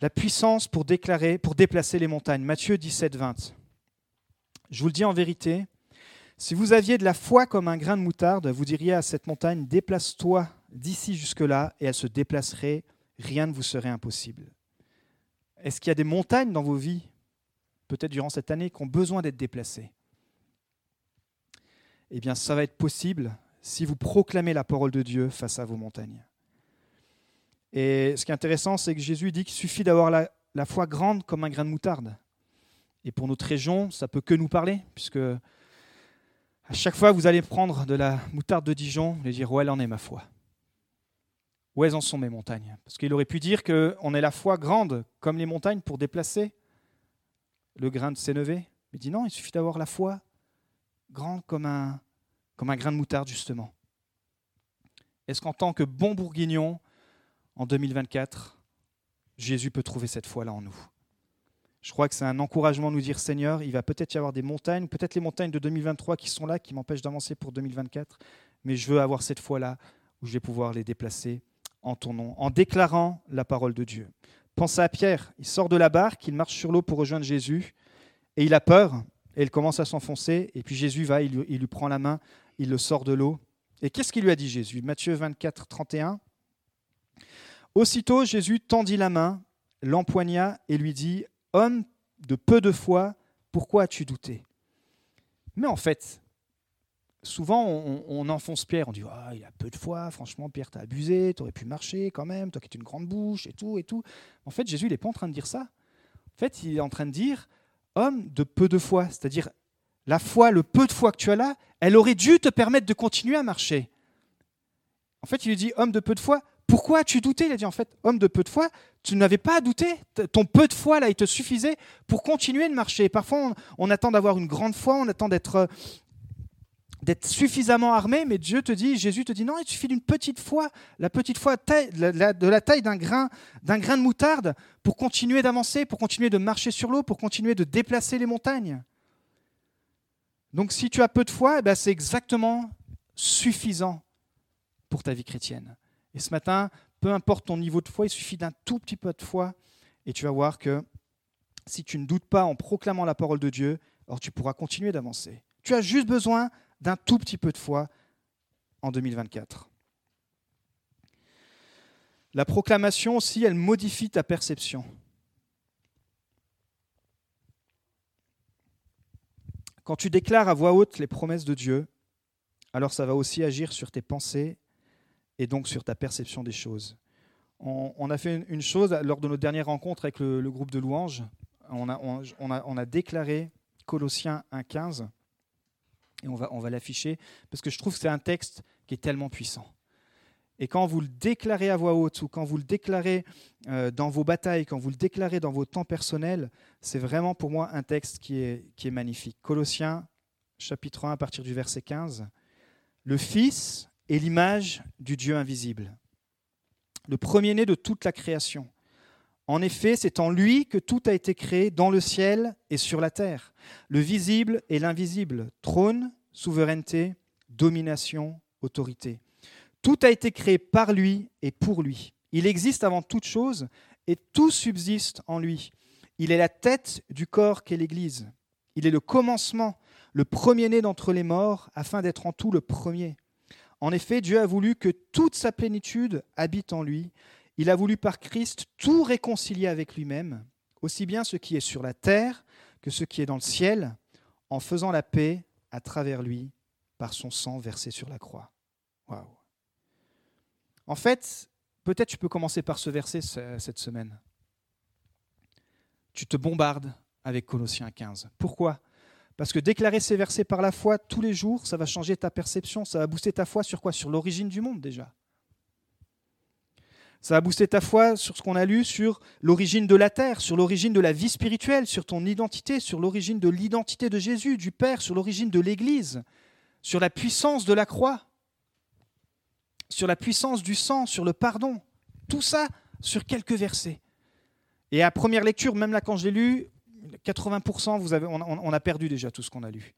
La puissance pour déclarer, pour déplacer les montagnes. Matthieu 17, 20. Je vous le dis en vérité, si vous aviez de la foi comme un grain de moutarde, vous diriez à cette montagne, déplace-toi d'ici jusque-là et elle se déplacerait, rien ne vous serait impossible. Est-ce qu'il y a des montagnes dans vos vies, peut-être durant cette année, qui ont besoin d'être déplacées? Eh bien, ça va être possible si vous proclamez la parole de Dieu face à vos montagnes. Et ce qui est intéressant, c'est que Jésus dit qu'il suffit d'avoir la, foi grande comme un grain de moutarde. Et pour notre région, ça peut que nous parler, puisque à chaque fois vous allez prendre de la moutarde de Dijon, allez dire où elle en est ma foi. Où elles en sont mes montagnes Parce qu'il aurait pu dire qu'on est la foi grande comme les montagnes pour déplacer le grain de sénévé. Mais dit non, il suffit d'avoir la foi grande comme un, comme un grain de moutarde, justement. Est-ce qu'en tant que bon bourguignon, en 2024, Jésus peut trouver cette foi-là en nous? Je crois que c'est un encouragement de nous dire Seigneur, il va peut-être y avoir des montagnes, peut-être les montagnes de 2023 qui sont là, qui m'empêchent d'avancer pour 2024, mais je veux avoir cette foi-là où je vais pouvoir les déplacer en ton nom, en déclarant la parole de Dieu. Pensez à Pierre, il sort de la barque, il marche sur l'eau pour rejoindre Jésus, et il a peur, et il commence à s'enfoncer, et puis Jésus va, il, lui prend la main, il le sort de l'eau. Et qu'est-ce qu'il lui a dit Jésus? Matthieu 24, 31. Aussitôt Jésus tendit la main, l'empoigna et lui dit, Homme de peu de foi, pourquoi as-tu douté? Mais en fait, souvent on, enfonce Pierre, on dit ah, il a peu de foi, franchement Pierre t'as abusé, t'aurais pu marcher quand même, toi qui es une grande bouche et tout et tout. En fait, Jésus il n'est pas en train de dire ça. En fait, il est en train de dire homme de peu de foi, c'est-à-dire la foi, le peu de foi que tu as là, elle aurait dû te permettre de continuer à marcher. En fait, il lui dit homme de peu de foi, pourquoi as-tu douté? Il a dit en fait, homme de peu de foi, tu n'avais pas à douter. Ton peu de foi, là, il te suffisait pour continuer de marcher. Parfois, on, attend d'avoir une grande foi, on attend d'être euh, d'être suffisamment armé, mais Dieu te dit, Jésus te dit, non, il suffit d'une petite foi, la petite foi de la taille d'un grain, d'un grain de moutarde, pour continuer d'avancer, pour continuer de marcher sur l'eau, pour continuer de déplacer les montagnes. Donc si tu as peu de foi, eh ben, c'est exactement suffisant pour ta vie chrétienne. Et ce matin, peu importe ton niveau de foi, il suffit d'un tout petit peu de foi et tu vas voir que si tu ne doutes pas en proclamant la parole de Dieu, alors tu pourras continuer d'avancer. Tu as juste besoin d'un tout petit peu de foi en 2024. La proclamation aussi, elle modifie ta perception. Quand tu déclares à voix haute les promesses de Dieu, alors ça va aussi agir sur tes pensées et donc sur ta perception des choses. On, a fait une, chose lors de notre dernière rencontre avec le, groupe de louanges. On a, déclaré Colossiens 1.15 et on va, on va l'afficher parce que je trouve que c'est un texte qui est tellement puissant. Et quand vous le déclarez à voix haute ou quand vous le déclarez euh, dans vos batailles, quand vous le déclarez dans vos temps personnels, c'est vraiment pour moi un texte qui est, qui est magnifique. Colossiens chapitre 1 à partir du verset 15. Le Fils est l'image du Dieu invisible, le premier-né de toute la création. En effet, c'est en lui que tout a été créé dans le ciel et sur la terre, le visible et l'invisible, trône, souveraineté, domination, autorité. Tout a été créé par lui et pour lui. Il existe avant toute chose et tout subsiste en lui. Il est la tête du corps qu'est l'Église. Il est le commencement, le premier-né d'entre les morts, afin d'être en tout le premier. En effet, Dieu a voulu que toute sa plénitude habite en lui. Il a voulu par Christ tout réconcilier avec lui-même, aussi bien ce qui est sur la terre que ce qui est dans le ciel, en faisant la paix à travers lui par son sang versé sur la croix. Waouh. En fait, peut-être tu peux commencer par ce verset cette semaine. Tu te bombardes avec Colossiens 15. Pourquoi? Parce que déclarer ces versets par la foi tous les jours, ça va changer ta perception, ça va booster ta foi sur quoi? Sur l'origine du monde déjà. Ça va booster ta foi sur ce qu'on a lu, sur l'origine de la terre, sur l'origine de la vie spirituelle, sur ton identité, sur l'origine de l'identité de Jésus, du Père, sur l'origine de l'Église, sur la puissance de la croix, sur la puissance du sang, sur le pardon. Tout ça sur quelques versets. Et à première lecture, même là quand je l'ai lu, 80%, vous avez, on, a perdu déjà tout ce qu'on a lu.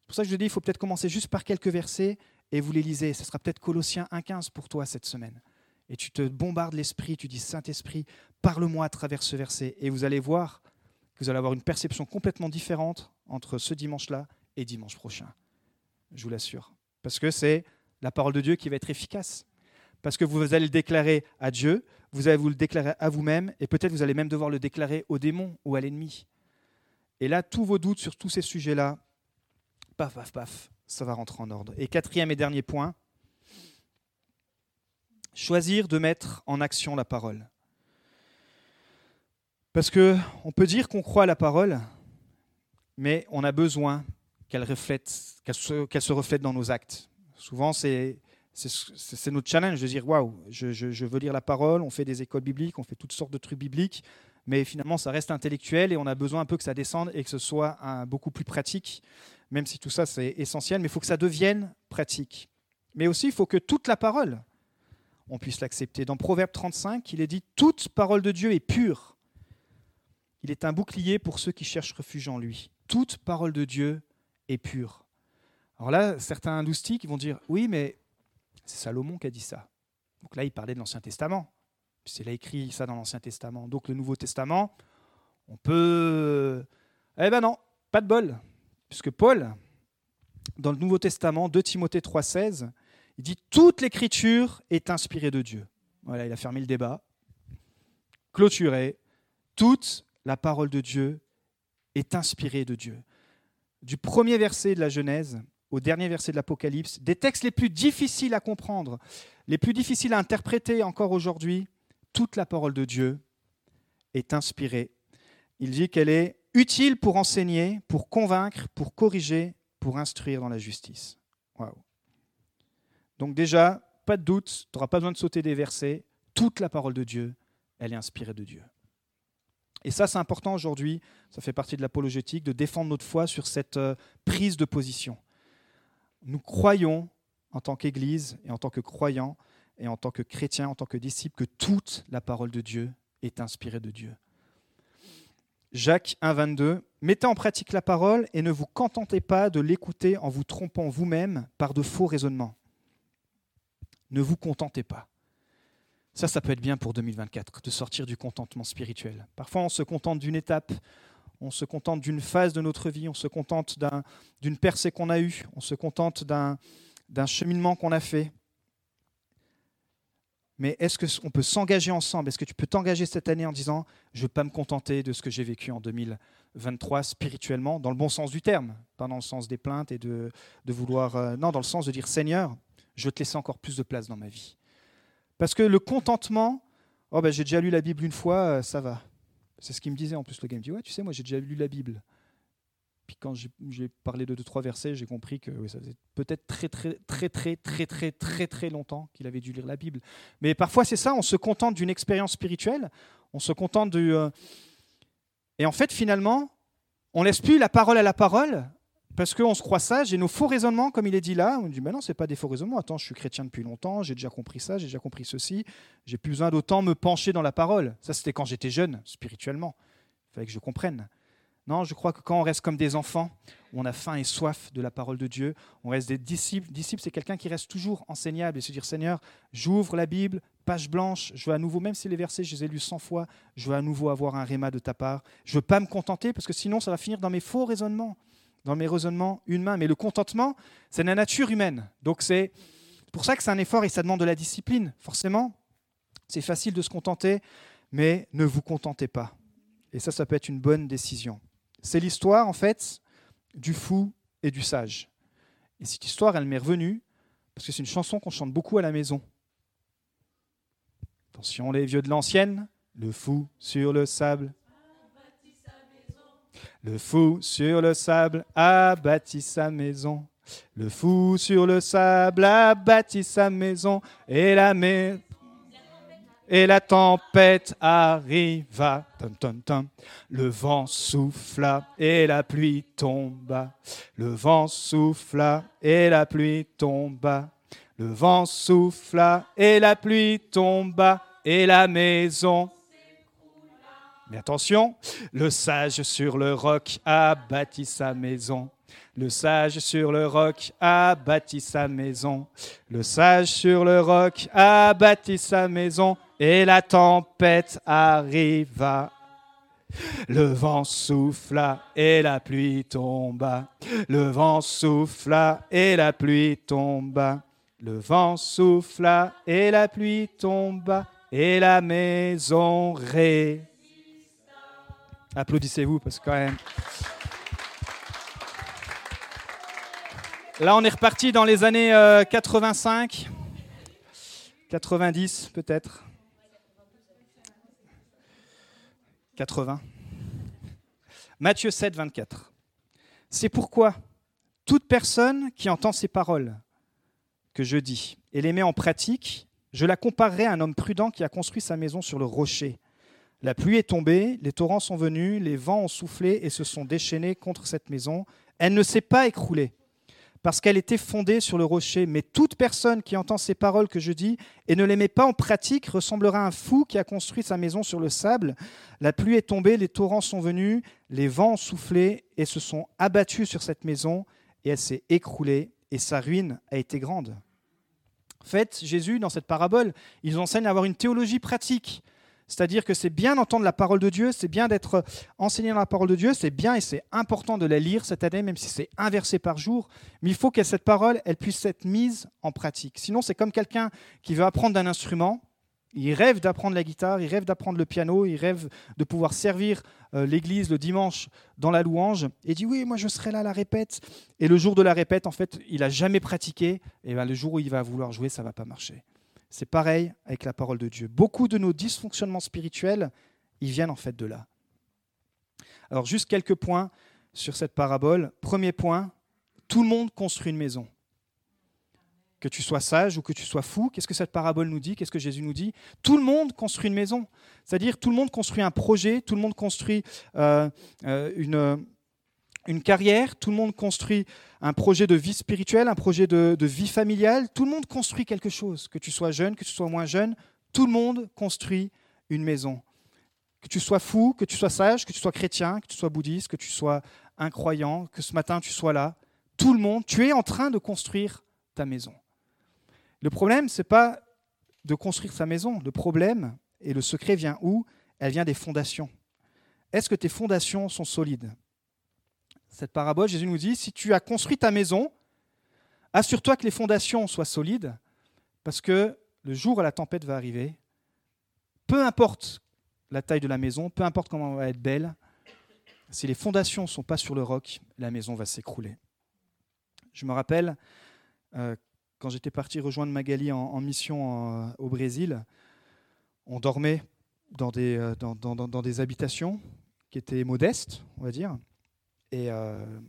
C'est pour ça que je dis, il faut peut-être commencer juste par quelques versets et vous les lisez. Ce sera peut-être Colossiens 1.15 pour toi cette semaine. Et tu te bombardes l'esprit, tu dis Saint-Esprit, parle-moi à travers ce verset. Et vous allez voir que vous allez avoir une perception complètement différente entre ce dimanche-là et dimanche prochain. Je vous l'assure. Parce que c'est la parole de Dieu qui va être efficace. Parce que vous allez le déclarer à Dieu, vous allez vous le déclarer à vous-même, et peut-être vous allez même devoir le déclarer au démon ou à l'ennemi. Et là, tous vos doutes sur tous ces sujets-là, paf, paf, paf, ça va rentrer en ordre. Et quatrième et dernier point, choisir de mettre en action la parole. Parce que on peut dire qu'on croit à la parole, mais on a besoin qu'elle reflète, qu'elle se, reflète dans nos actes. Souvent, c'est notre challenge de dire waouh, je, veux lire la parole, on fait des écoles bibliques, on fait toutes sortes de trucs bibliques, mais finalement ça reste intellectuel et on a besoin un peu que ça descende et que ce soit beaucoup plus pratique, même si tout ça c'est essentiel, mais il faut que ça devienne pratique. Mais aussi il faut que toute la parole, on puisse l'accepter. Dans Proverbe 35, il est dit toute parole de Dieu est pure. Il est un bouclier pour ceux qui cherchent refuge en lui. Toute parole de Dieu est pure. Alors là, certains qui vont dire oui, mais c'est Salomon qui a dit ça. Donc là, il parlait de l'Ancien Testament. C'est a écrit ça dans l'Ancien Testament. Donc le Nouveau Testament, on peut... Eh ben non, pas de bol. Puisque Paul, dans le Nouveau Testament, 2 Timothée 3,16, il dit Toute l'écriture est inspirée de Dieu. Voilà, il a fermé le débat. Clôturé. Toute la parole de Dieu est inspirée de Dieu. Du premier verset de la Genèse au dernier verset de l'Apocalypse, des textes les plus difficiles à comprendre, les plus difficiles à interpréter encore aujourd'hui, toute la parole de Dieu est inspirée. Il dit qu'elle est utile pour enseigner, pour convaincre, pour corriger, pour instruire dans la justice. Donc déjà, pas de doute, tu n'auras pas besoin de sauter des versets. Toute la parole de Dieu, elle est inspirée de Dieu. Et ça, c'est important aujourd'hui, ça fait partie de l'apologétique, de défendre notre foi sur cette euh, prise de position. Nous croyons en tant qu'Église et en tant que croyants et en tant que chrétiens, en tant que disciples, que toute la parole de Dieu est inspirée de Dieu. Jacques 1, 22. Mettez en pratique la parole et ne vous contentez pas de l'écouter en vous trompant vous-même par de faux raisonnements. Ne vous contentez pas. Ça, ça peut être bien pour 2024, de sortir du contentement spirituel. Parfois, on se contente d'une étape, on se contente d'une phase de notre vie, on se contente d'une percée qu'on a eue, on se contente d'un cheminement qu'on a fait mais est-ce qu'on peut s'engager ensemble? Est-ce que tu peux t'engager cette année en disant je ne veux pas me contenter de ce que j'ai vécu en 2023 spirituellement, dans le bon sens du terme, pas dans le sens des plaintes et de, vouloir. Euh, non, dans le sens de dire Seigneur, je te laisser encore plus de place dans ma vie. Parce que le contentement, oh ben, j'ai déjà lu la Bible une fois, euh, ça va. C'est ce qu'il me disait en plus le gars. Me dit Ouais, tu sais, moi j'ai déjà lu la Bible. Puis quand j'ai parlé de deux, trois versets, j'ai compris que ça faisait peut-être très, très, très, très, très, très, très, très longtemps qu'il avait dû lire la Bible. Mais parfois, c'est ça, on se contente d'une expérience spirituelle, on se contente du. Euh, et en fait, finalement, on laisse plus la parole à la parole parce qu'on se croit sage et nos faux raisonnements, comme il est dit là, on dit mais non, c'est pas des faux raisonnements. Attends, je suis chrétien depuis longtemps, j'ai déjà compris ça, j'ai déjà compris ceci, j'ai plus besoin d'autant me pencher dans la parole. Ça, c'était quand j'étais jeune, spirituellement. Il fallait que je comprenne. Non, je crois que quand on reste comme des enfants, on a faim et soif de la parole de Dieu, on reste des disciples. Disciple, c'est quelqu'un qui reste toujours enseignable et se dire Seigneur, j'ouvre la Bible, page blanche, je veux à nouveau, même si les versets, je les ai lus 100 fois, je veux à nouveau avoir un réma de ta part. Je ne veux pas me contenter parce que sinon, ça va finir dans mes faux raisonnements, dans mes raisonnements humains. Mais le contentement, c'est la nature humaine. Donc c'est pour ça que c'est un effort et ça demande de la discipline, forcément. C'est facile de se contenter, mais ne vous contentez pas. Et ça, ça peut être une bonne décision. C'est l'histoire, en fait, du fou et du sage. Et cette histoire, elle m'est revenue parce que c'est une chanson qu'on chante beaucoup à la maison. Attention, les vieux de l'ancienne, le fou sur le sable. Le fou sur le sable a bâti sa maison. Le fou sur le sable a bâti sa maison et la, maison et la tempête arriva. Le vent souffla et la pluie tomba. Le vent souffla et la pluie tomba. Le vent souffla et la pluie tomba et la maison. Mais attention, le sage sur le roc a bâti sa maison. Le sage sur le roc a bâti sa maison. Le sage sur le roc a bâti sa maison et la tempête arriva. Le vent souffla et la pluie tomba. Le vent souffla et la pluie tomba. Le vent souffla et la pluie tomba et la maison ré. Applaudissez-vous parce que quand même. Là, on est reparti dans les années 85, euh, 90 peut-être. 80. Matthieu 7, 24. C'est pourquoi toute personne qui entend ces paroles que je dis et les met en pratique, je la comparerai à un homme prudent qui a construit sa maison sur le rocher. La pluie est tombée, les torrents sont venus, les vents ont soufflé et se sont déchaînés contre cette maison. Elle ne s'est pas écroulée parce qu'elle était fondée sur le rocher. Mais toute personne qui entend ces paroles que je dis et ne les met pas en pratique ressemblera à un fou qui a construit sa maison sur le sable. La pluie est tombée, les torrents sont venus, les vents ont soufflé et se sont abattus sur cette maison, et elle s'est écroulée, et sa ruine a été grande. En fait, Jésus, dans cette parabole, il enseigne à avoir une théologie pratique. C'est-à-dire que c'est bien d'entendre la parole de Dieu, c'est bien d'être enseigné dans la parole de Dieu, c'est bien et c'est important de la lire cette année, même si c'est un verset par jour. Mais il faut que cette parole, elle puisse être mise en pratique. Sinon, c'est comme quelqu'un qui veut apprendre d'un instrument. Il rêve d'apprendre la guitare, il rêve d'apprendre le piano, il rêve de pouvoir servir euh, l'église le dimanche dans la louange. Et dit oui, moi je serai là à la répète. Et le jour de la répète, en fait, il n'a jamais pratiqué. Et ben, le jour où il va vouloir jouer, ça va pas marcher. C'est pareil avec la parole de Dieu. Beaucoup de nos dysfonctionnements spirituels, ils viennent en fait de là. Alors juste quelques points sur cette parabole. Premier point, tout le monde construit une maison. Que tu sois sage ou que tu sois fou, qu'est-ce que cette parabole nous dit Qu'est-ce que Jésus nous dit? Tout le monde construit une maison. C'est-à-dire tout le monde construit un projet, tout le monde construit euh, euh, une, une carrière, tout le monde construit un projet de vie spirituelle, un projet de, vie familiale, tout le monde construit quelque chose, que tu sois jeune, que tu sois moins jeune, tout le monde construit une maison. Que tu sois fou, que tu sois sage, que tu sois chrétien, que tu sois bouddhiste, que tu sois incroyant, que ce matin tu sois là, tout le monde, tu es en train de construire ta maison. Le problème, ce n'est pas de construire sa maison. Le problème, et le secret vient où? Elle vient des fondations. Est-ce que tes fondations sont solides? Cette parabole, Jésus nous dit, si tu as construit ta maison, assure-toi que les fondations soient solides, parce que le jour où la tempête va arriver, peu importe la taille de la maison, peu importe comment elle va être belle, si les fondations ne sont pas sur le roc, la maison va s'écrouler. Je me rappelle, euh, quand j'étais parti rejoindre Magali en, mission au Brésil, on dormait dans des, euh, dans, dans, des, habitations qui étaient modestes, on va dire. Et, euh,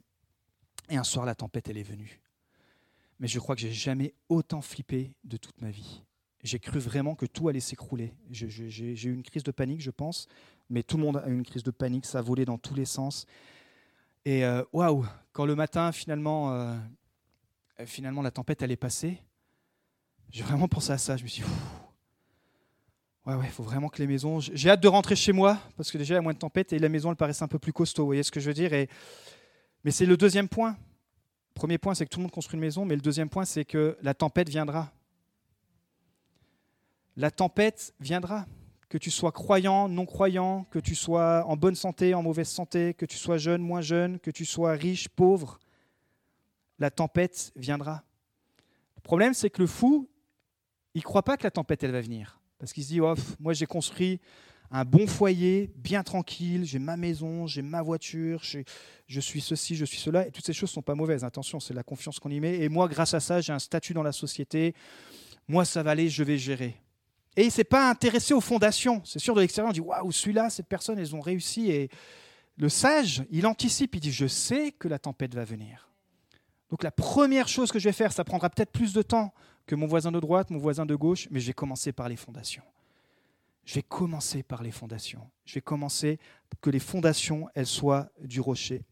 et un soir, la tempête, elle est venue. Mais je crois que j'ai jamais autant flippé de toute ma vie. J'ai cru vraiment que tout allait s'écrouler. J'ai eu une crise de panique, je pense, mais tout le monde a eu une crise de panique, ça volé dans tous les sens. Et euh, waouh, quand le matin, finalement, euh, finalement, la tempête, elle est passée, j'ai vraiment pensé à ça. Je me suis dit, ouais, faut vraiment que les maisons. J'ai hâte de rentrer chez moi, parce que déjà, il y a moins de tempête et la maison, elle paraissait un peu plus costaud. Vous voyez ce que je veux dire. Mais c'est le deuxième point. Premier point, c'est que tout le monde construit une maison, mais le deuxième point, c'est que la tempête viendra la tempête viendra. Que tu sois croyant, non croyant, que tu sois en bonne santé, en mauvaise santé, que tu sois jeune, moins jeune, que tu sois riche, pauvre, la tempête viendra. Le problème, c'est que le fou, il ne croit pas que la tempête, elle va venir. Parce qu'il se dit, oh, moi j'ai construit un bon foyer, bien tranquille, j'ai ma maison, j'ai ma voiture, je suis ceci, je suis cela. Et toutes ces choses ne sont pas mauvaises, attention, c'est la confiance qu'on y met. Et moi, grâce à ça, j'ai un statut dans la société. Moi, ça va aller, je vais gérer. Et il ne s'est pas intéressé aux fondations. C'est sûr, de l'extérieur, on dit Waouh, celui-là, cette personne, elles ont réussi. Et le sage, il anticipe, il dit Je sais que la tempête va venir. Donc la première chose que je vais faire, ça prendra peut-être plus de temps que mon voisin de droite, mon voisin de gauche, mais je vais commencer par les fondations. Je vais commencer par les fondations. Je vais commencer que les fondations, elles soient du rocher.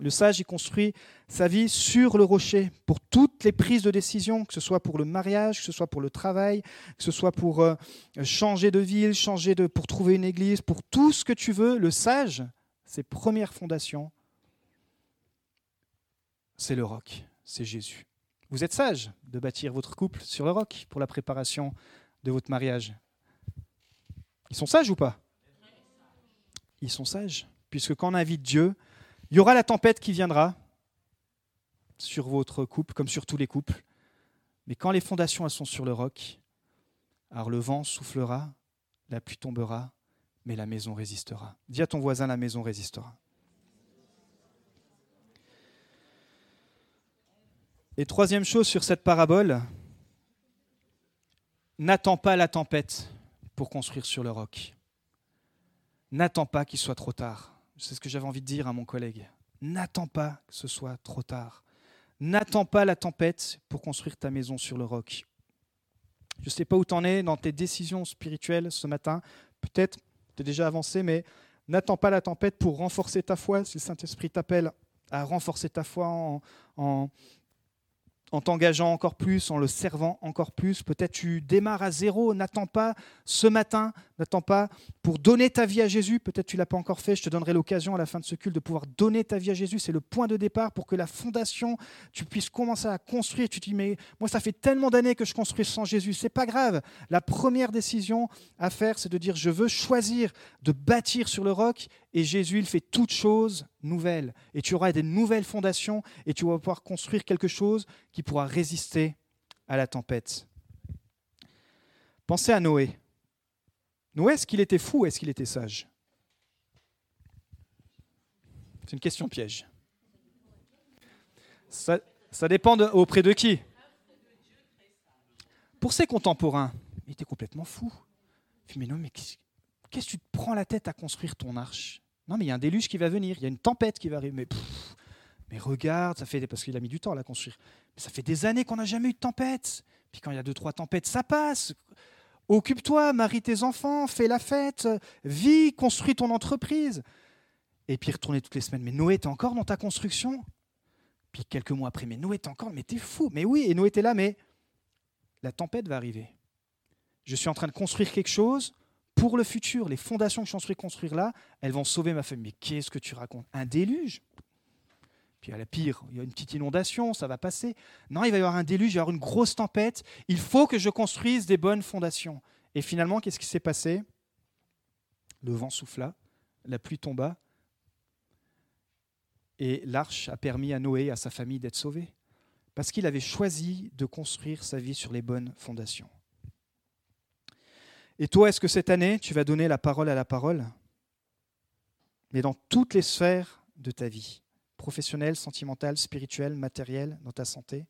Le sage, il construit sa vie sur le rocher pour toutes les prises de décision, que ce soit pour le mariage, que ce soit pour le travail, que ce soit pour euh, changer de ville, changer de, pour trouver une église, pour tout ce que tu veux. Le sage, ses premières fondations, c'est le roc, c'est Jésus. Vous êtes sage de bâtir votre couple sur le roc pour la préparation de votre mariage. Ils sont sages ou pas? Ils sont sages, puisque quand on invite Dieu, il y aura la tempête qui viendra sur votre couple, comme sur tous les couples. Mais quand les fondations sont sur le roc, alors le vent soufflera, la pluie tombera, mais la maison résistera. Dis à ton voisin, la maison résistera. Et troisième chose sur cette parabole, n'attends pas la tempête pour construire sur le roc. N'attends pas qu'il soit trop tard. C'est ce que j'avais envie de dire à mon collègue. N'attends pas que ce soit trop tard. N'attends pas la tempête pour construire ta maison sur le roc. Je ne sais pas où tu en es dans tes décisions spirituelles ce matin. Peut-être tu es déjà avancé, mais n'attends pas la tempête pour renforcer ta foi. Si le Saint-Esprit t'appelle à renforcer ta foi en, en, en t'engageant encore plus, en le servant encore plus. Peut-être tu démarres à zéro, n'attends pas ce matin, n'attends pas pour donner ta vie à Jésus. Peut-être tu ne l'as pas encore fait, je te donnerai l'occasion à la fin de ce culte de pouvoir donner ta vie à Jésus. C'est le point de départ pour que la fondation, tu puisses commencer à construire. Tu te dis, mais moi, ça fait tellement d'années que je construis sans Jésus. C'est pas grave. La première décision à faire, c'est de dire, je veux choisir de bâtir sur le roc et Jésus, il fait toutes choses nouvelles. Et tu auras des nouvelles fondations et tu vas pouvoir construire quelque chose qui pourra résister à la tempête. Pensez à Noé. Noé, est-ce qu'il était fou ou est-ce qu'il était sage? C'est une question piège. Ça, dépend auprès de qui? Pour ses contemporains, il était complètement fou. mais non, mais qu'est-ce que tu te prends la tête à construire ton arche? Non, mais il y a un déluge qui va venir, il y a une tempête qui va arriver. Mais, regarde, ça fait parce qu'il a mis du temps à la construire. Mais ça fait des années qu'on n'a jamais eu de tempête. Puis quand il y a deux, trois tempêtes, ça passe. Occupe-toi, marie tes enfants, fais la fête, vis, construis ton entreprise. Et puis retourner toutes les semaines. Mais Noé, t'es encore dans ta construction? Puis quelques mois après, mais Noé, t'es encore, mais t'es fou. Mais oui, et Noé était là, mais la tempête va arriver. Je suis en train de construire quelque chose pour le futur. Les fondations que je suis en construire là, elles vont sauver ma famille. Mais qu'est-ce que tu racontes? Un déluge? Puis à la pire, il y a une petite inondation, ça va passer. Non, il va y avoir un déluge, il va y avoir une grosse tempête. Il faut que je construise des bonnes fondations. Et finalement, qu'est-ce qui s'est passé? Le vent souffla, la pluie tomba, et l'arche a permis à Noé et à sa famille d'être sauvés, parce qu'il avait choisi de construire sa vie sur les bonnes fondations. Et toi, est-ce que cette année, tu vas donner la parole à la parole? Mais dans toutes les sphères de ta vie professionnelle, sentimentale, spirituelle, matérielle, dans ta santé.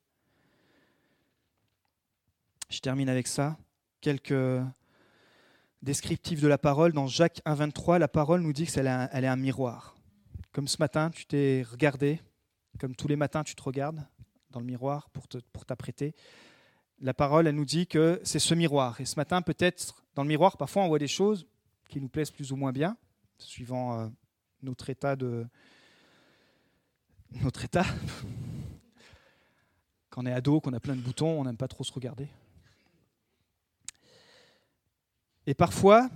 Je termine avec ça. Quelques descriptifs de la parole. Dans Jacques 1,23, la parole nous dit qu'elle est, est un miroir. Comme ce matin, tu t'es regardé, comme tous les matins, tu te regardes dans le miroir pour t'apprêter. La parole, elle nous dit que c'est ce miroir. Et ce matin, peut-être, dans le miroir, parfois, on voit des choses qui nous plaisent plus ou moins bien, suivant euh, notre état de, notre état. Quand on est ado, qu'on a plein de boutons, on n'aime pas trop se regarder. Et parfois,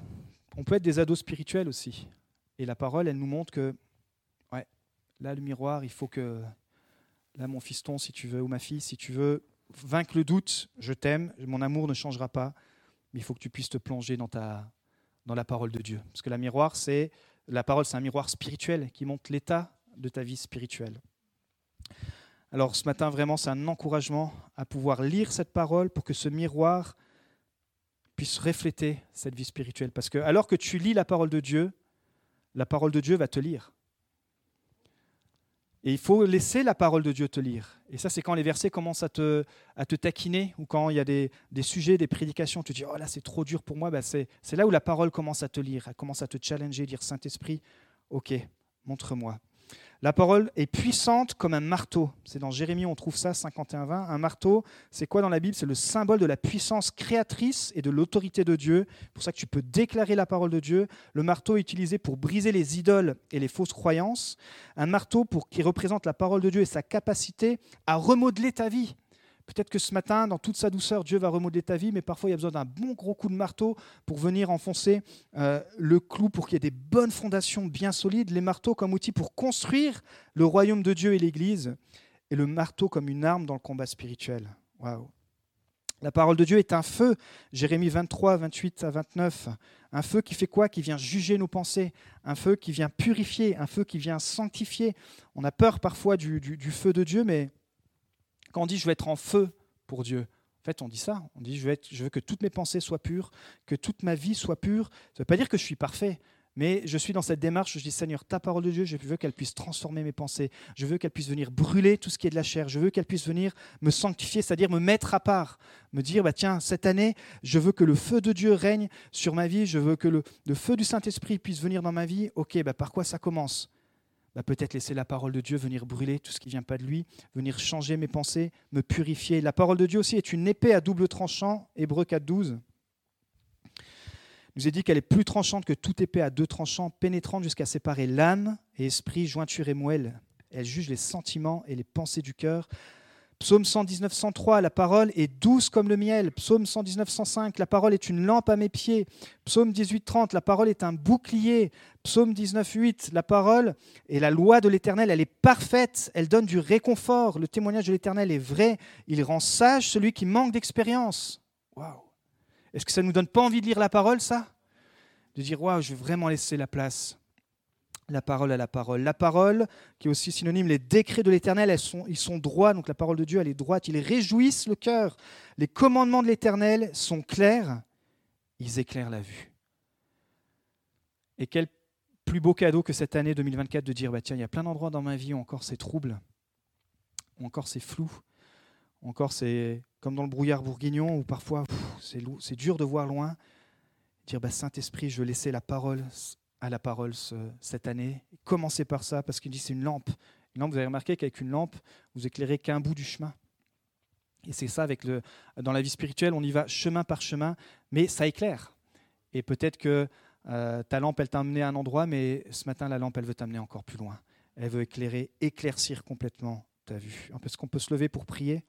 on peut être des ados spirituels aussi. Et la parole, elle nous montre que, ouais, là, le miroir, il faut que, là, mon fiston, si tu veux, ou ma fille, si tu veux vaincre le doute, je t'aime, mon amour ne changera pas, mais il faut que tu puisses te plonger dans, ta, dans la parole de Dieu. Parce que la miroir, c'est, la parole, c'est un miroir spirituel qui montre l'état de ta vie spirituelle. Alors ce matin, vraiment, c'est un encouragement à pouvoir lire cette parole pour que ce miroir puisse refléter cette vie spirituelle. Parce que alors que tu lis la parole de Dieu, la parole de Dieu va te lire. Et il faut laisser la parole de Dieu te lire. Et ça, c'est quand les versets commencent à te, taquiner ou quand il y a des, sujets, des prédications, tu te dis, oh là, c'est trop dur pour moi. Ben, c'est là où la parole commence à te lire, elle commence à te challenger, dire, Saint-Esprit, ok, montre-moi. La parole est puissante comme un marteau. C'est dans Jérémie, on trouve ça, 51-20. Un marteau, c'est quoi dans la Bible? C'est le symbole de la puissance créatrice et de l'autorité de Dieu. C'est pour ça que tu peux déclarer la parole de Dieu. Le marteau est utilisé pour briser les idoles et les fausses croyances. Un marteau pour, qui représente la parole de Dieu et sa capacité à remodeler ta vie. Peut-être que ce matin, dans toute sa douceur, Dieu va remodeler ta vie, mais parfois il y a besoin d'un bon gros coup de marteau pour venir enfoncer euh, le clou, pour qu'il y ait des bonnes fondations bien solides. Les marteaux comme outil pour construire le royaume de Dieu et l'Église, et le marteau comme une arme dans le combat spirituel. Waouh! La parole de Dieu est un feu, Jérémie 23, 28 à 29. Un feu qui fait quoi? Qui vient juger nos pensées, un feu qui vient purifier, un feu qui vient sanctifier. On a peur parfois du feu de Dieu, mais quand on dit je veux être en feu pour Dieu, en fait, on dit ça. On dit je veux, que toutes mes pensées soient pures, que toute ma vie soit pure. Ça ne veut pas dire que je suis parfait, mais je suis dans cette démarche. Je dis Seigneur, ta parole de Dieu, je veux qu'elle puisse transformer mes pensées. Je veux qu'elle puisse venir brûler tout ce qui est de la chair. Je veux qu'elle puisse venir me sanctifier, c'est-à-dire me mettre à part, me dire bah tiens, cette année, je veux que le feu de Dieu règne sur ma vie. Je veux que le, feu du Saint Esprit puisse venir dans ma vie. Ok, bah par quoi ça commence? Bah, peut-être laisser la parole de Dieu venir brûler tout ce qui ne vient pas de lui, venir changer mes pensées, me purifier. La parole de Dieu aussi est une épée à double tranchant, Hébreu 4, 12. Il nous est dit qu'elle est plus tranchante que toute épée à deux tranchants, pénétrante jusqu'à séparer l'âme et esprit, jointure et moelle. Elle juge les sentiments et les pensées du cœur. Psaume 119, 103, la parole est douce comme le miel. Psaume 119, 105, la parole est une lampe à mes pieds. Psaume 18, 30, la parole est un bouclier. Psaume 19, 8, la parole et la loi de l'Éternel, elle est parfaite, elle donne du réconfort. Le témoignage de l'Éternel est vrai, il rend sage celui qui manque d'expérience. Waouh Est-ce que ça ne nous donne pas envie de lire la parole, ça? De dire, waouh, je vais vraiment laisser la place la parole à la parole. La parole, qui est aussi synonyme, les décrets de l'Éternel, ils sont droits, donc la parole de Dieu, elle est droite, ils réjouissent le cœur. Les commandements de l'Éternel sont clairs, ils éclairent la vue. Et quel plus beau cadeau que cette année 2024 de dire, bah, tiens, il y a plein d'endroits dans ma vie où encore c'est trouble, où encore c'est flou, où encore c'est comme dans le brouillard bourguignon, où parfois c'est dur de voir loin. Dire, bah, Saint-Esprit, je veux laisser la parole à la parole cette année. Commencez par ça, parce qu'il dit c'est une lampe. Une lampe, vous avez remarqué qu'avec une lampe, vous éclairez qu'un bout du chemin. Et c'est ça avec le, dans la vie spirituelle, on y va chemin par chemin, mais ça éclaire. Et peut-être que euh, ta lampe, elle t'a amené à un endroit, mais ce matin, la lampe, elle veut t'amener encore plus loin. Elle veut éclairer, éclaircir complètement ta vue. Est-ce qu'on peut se lever pour prier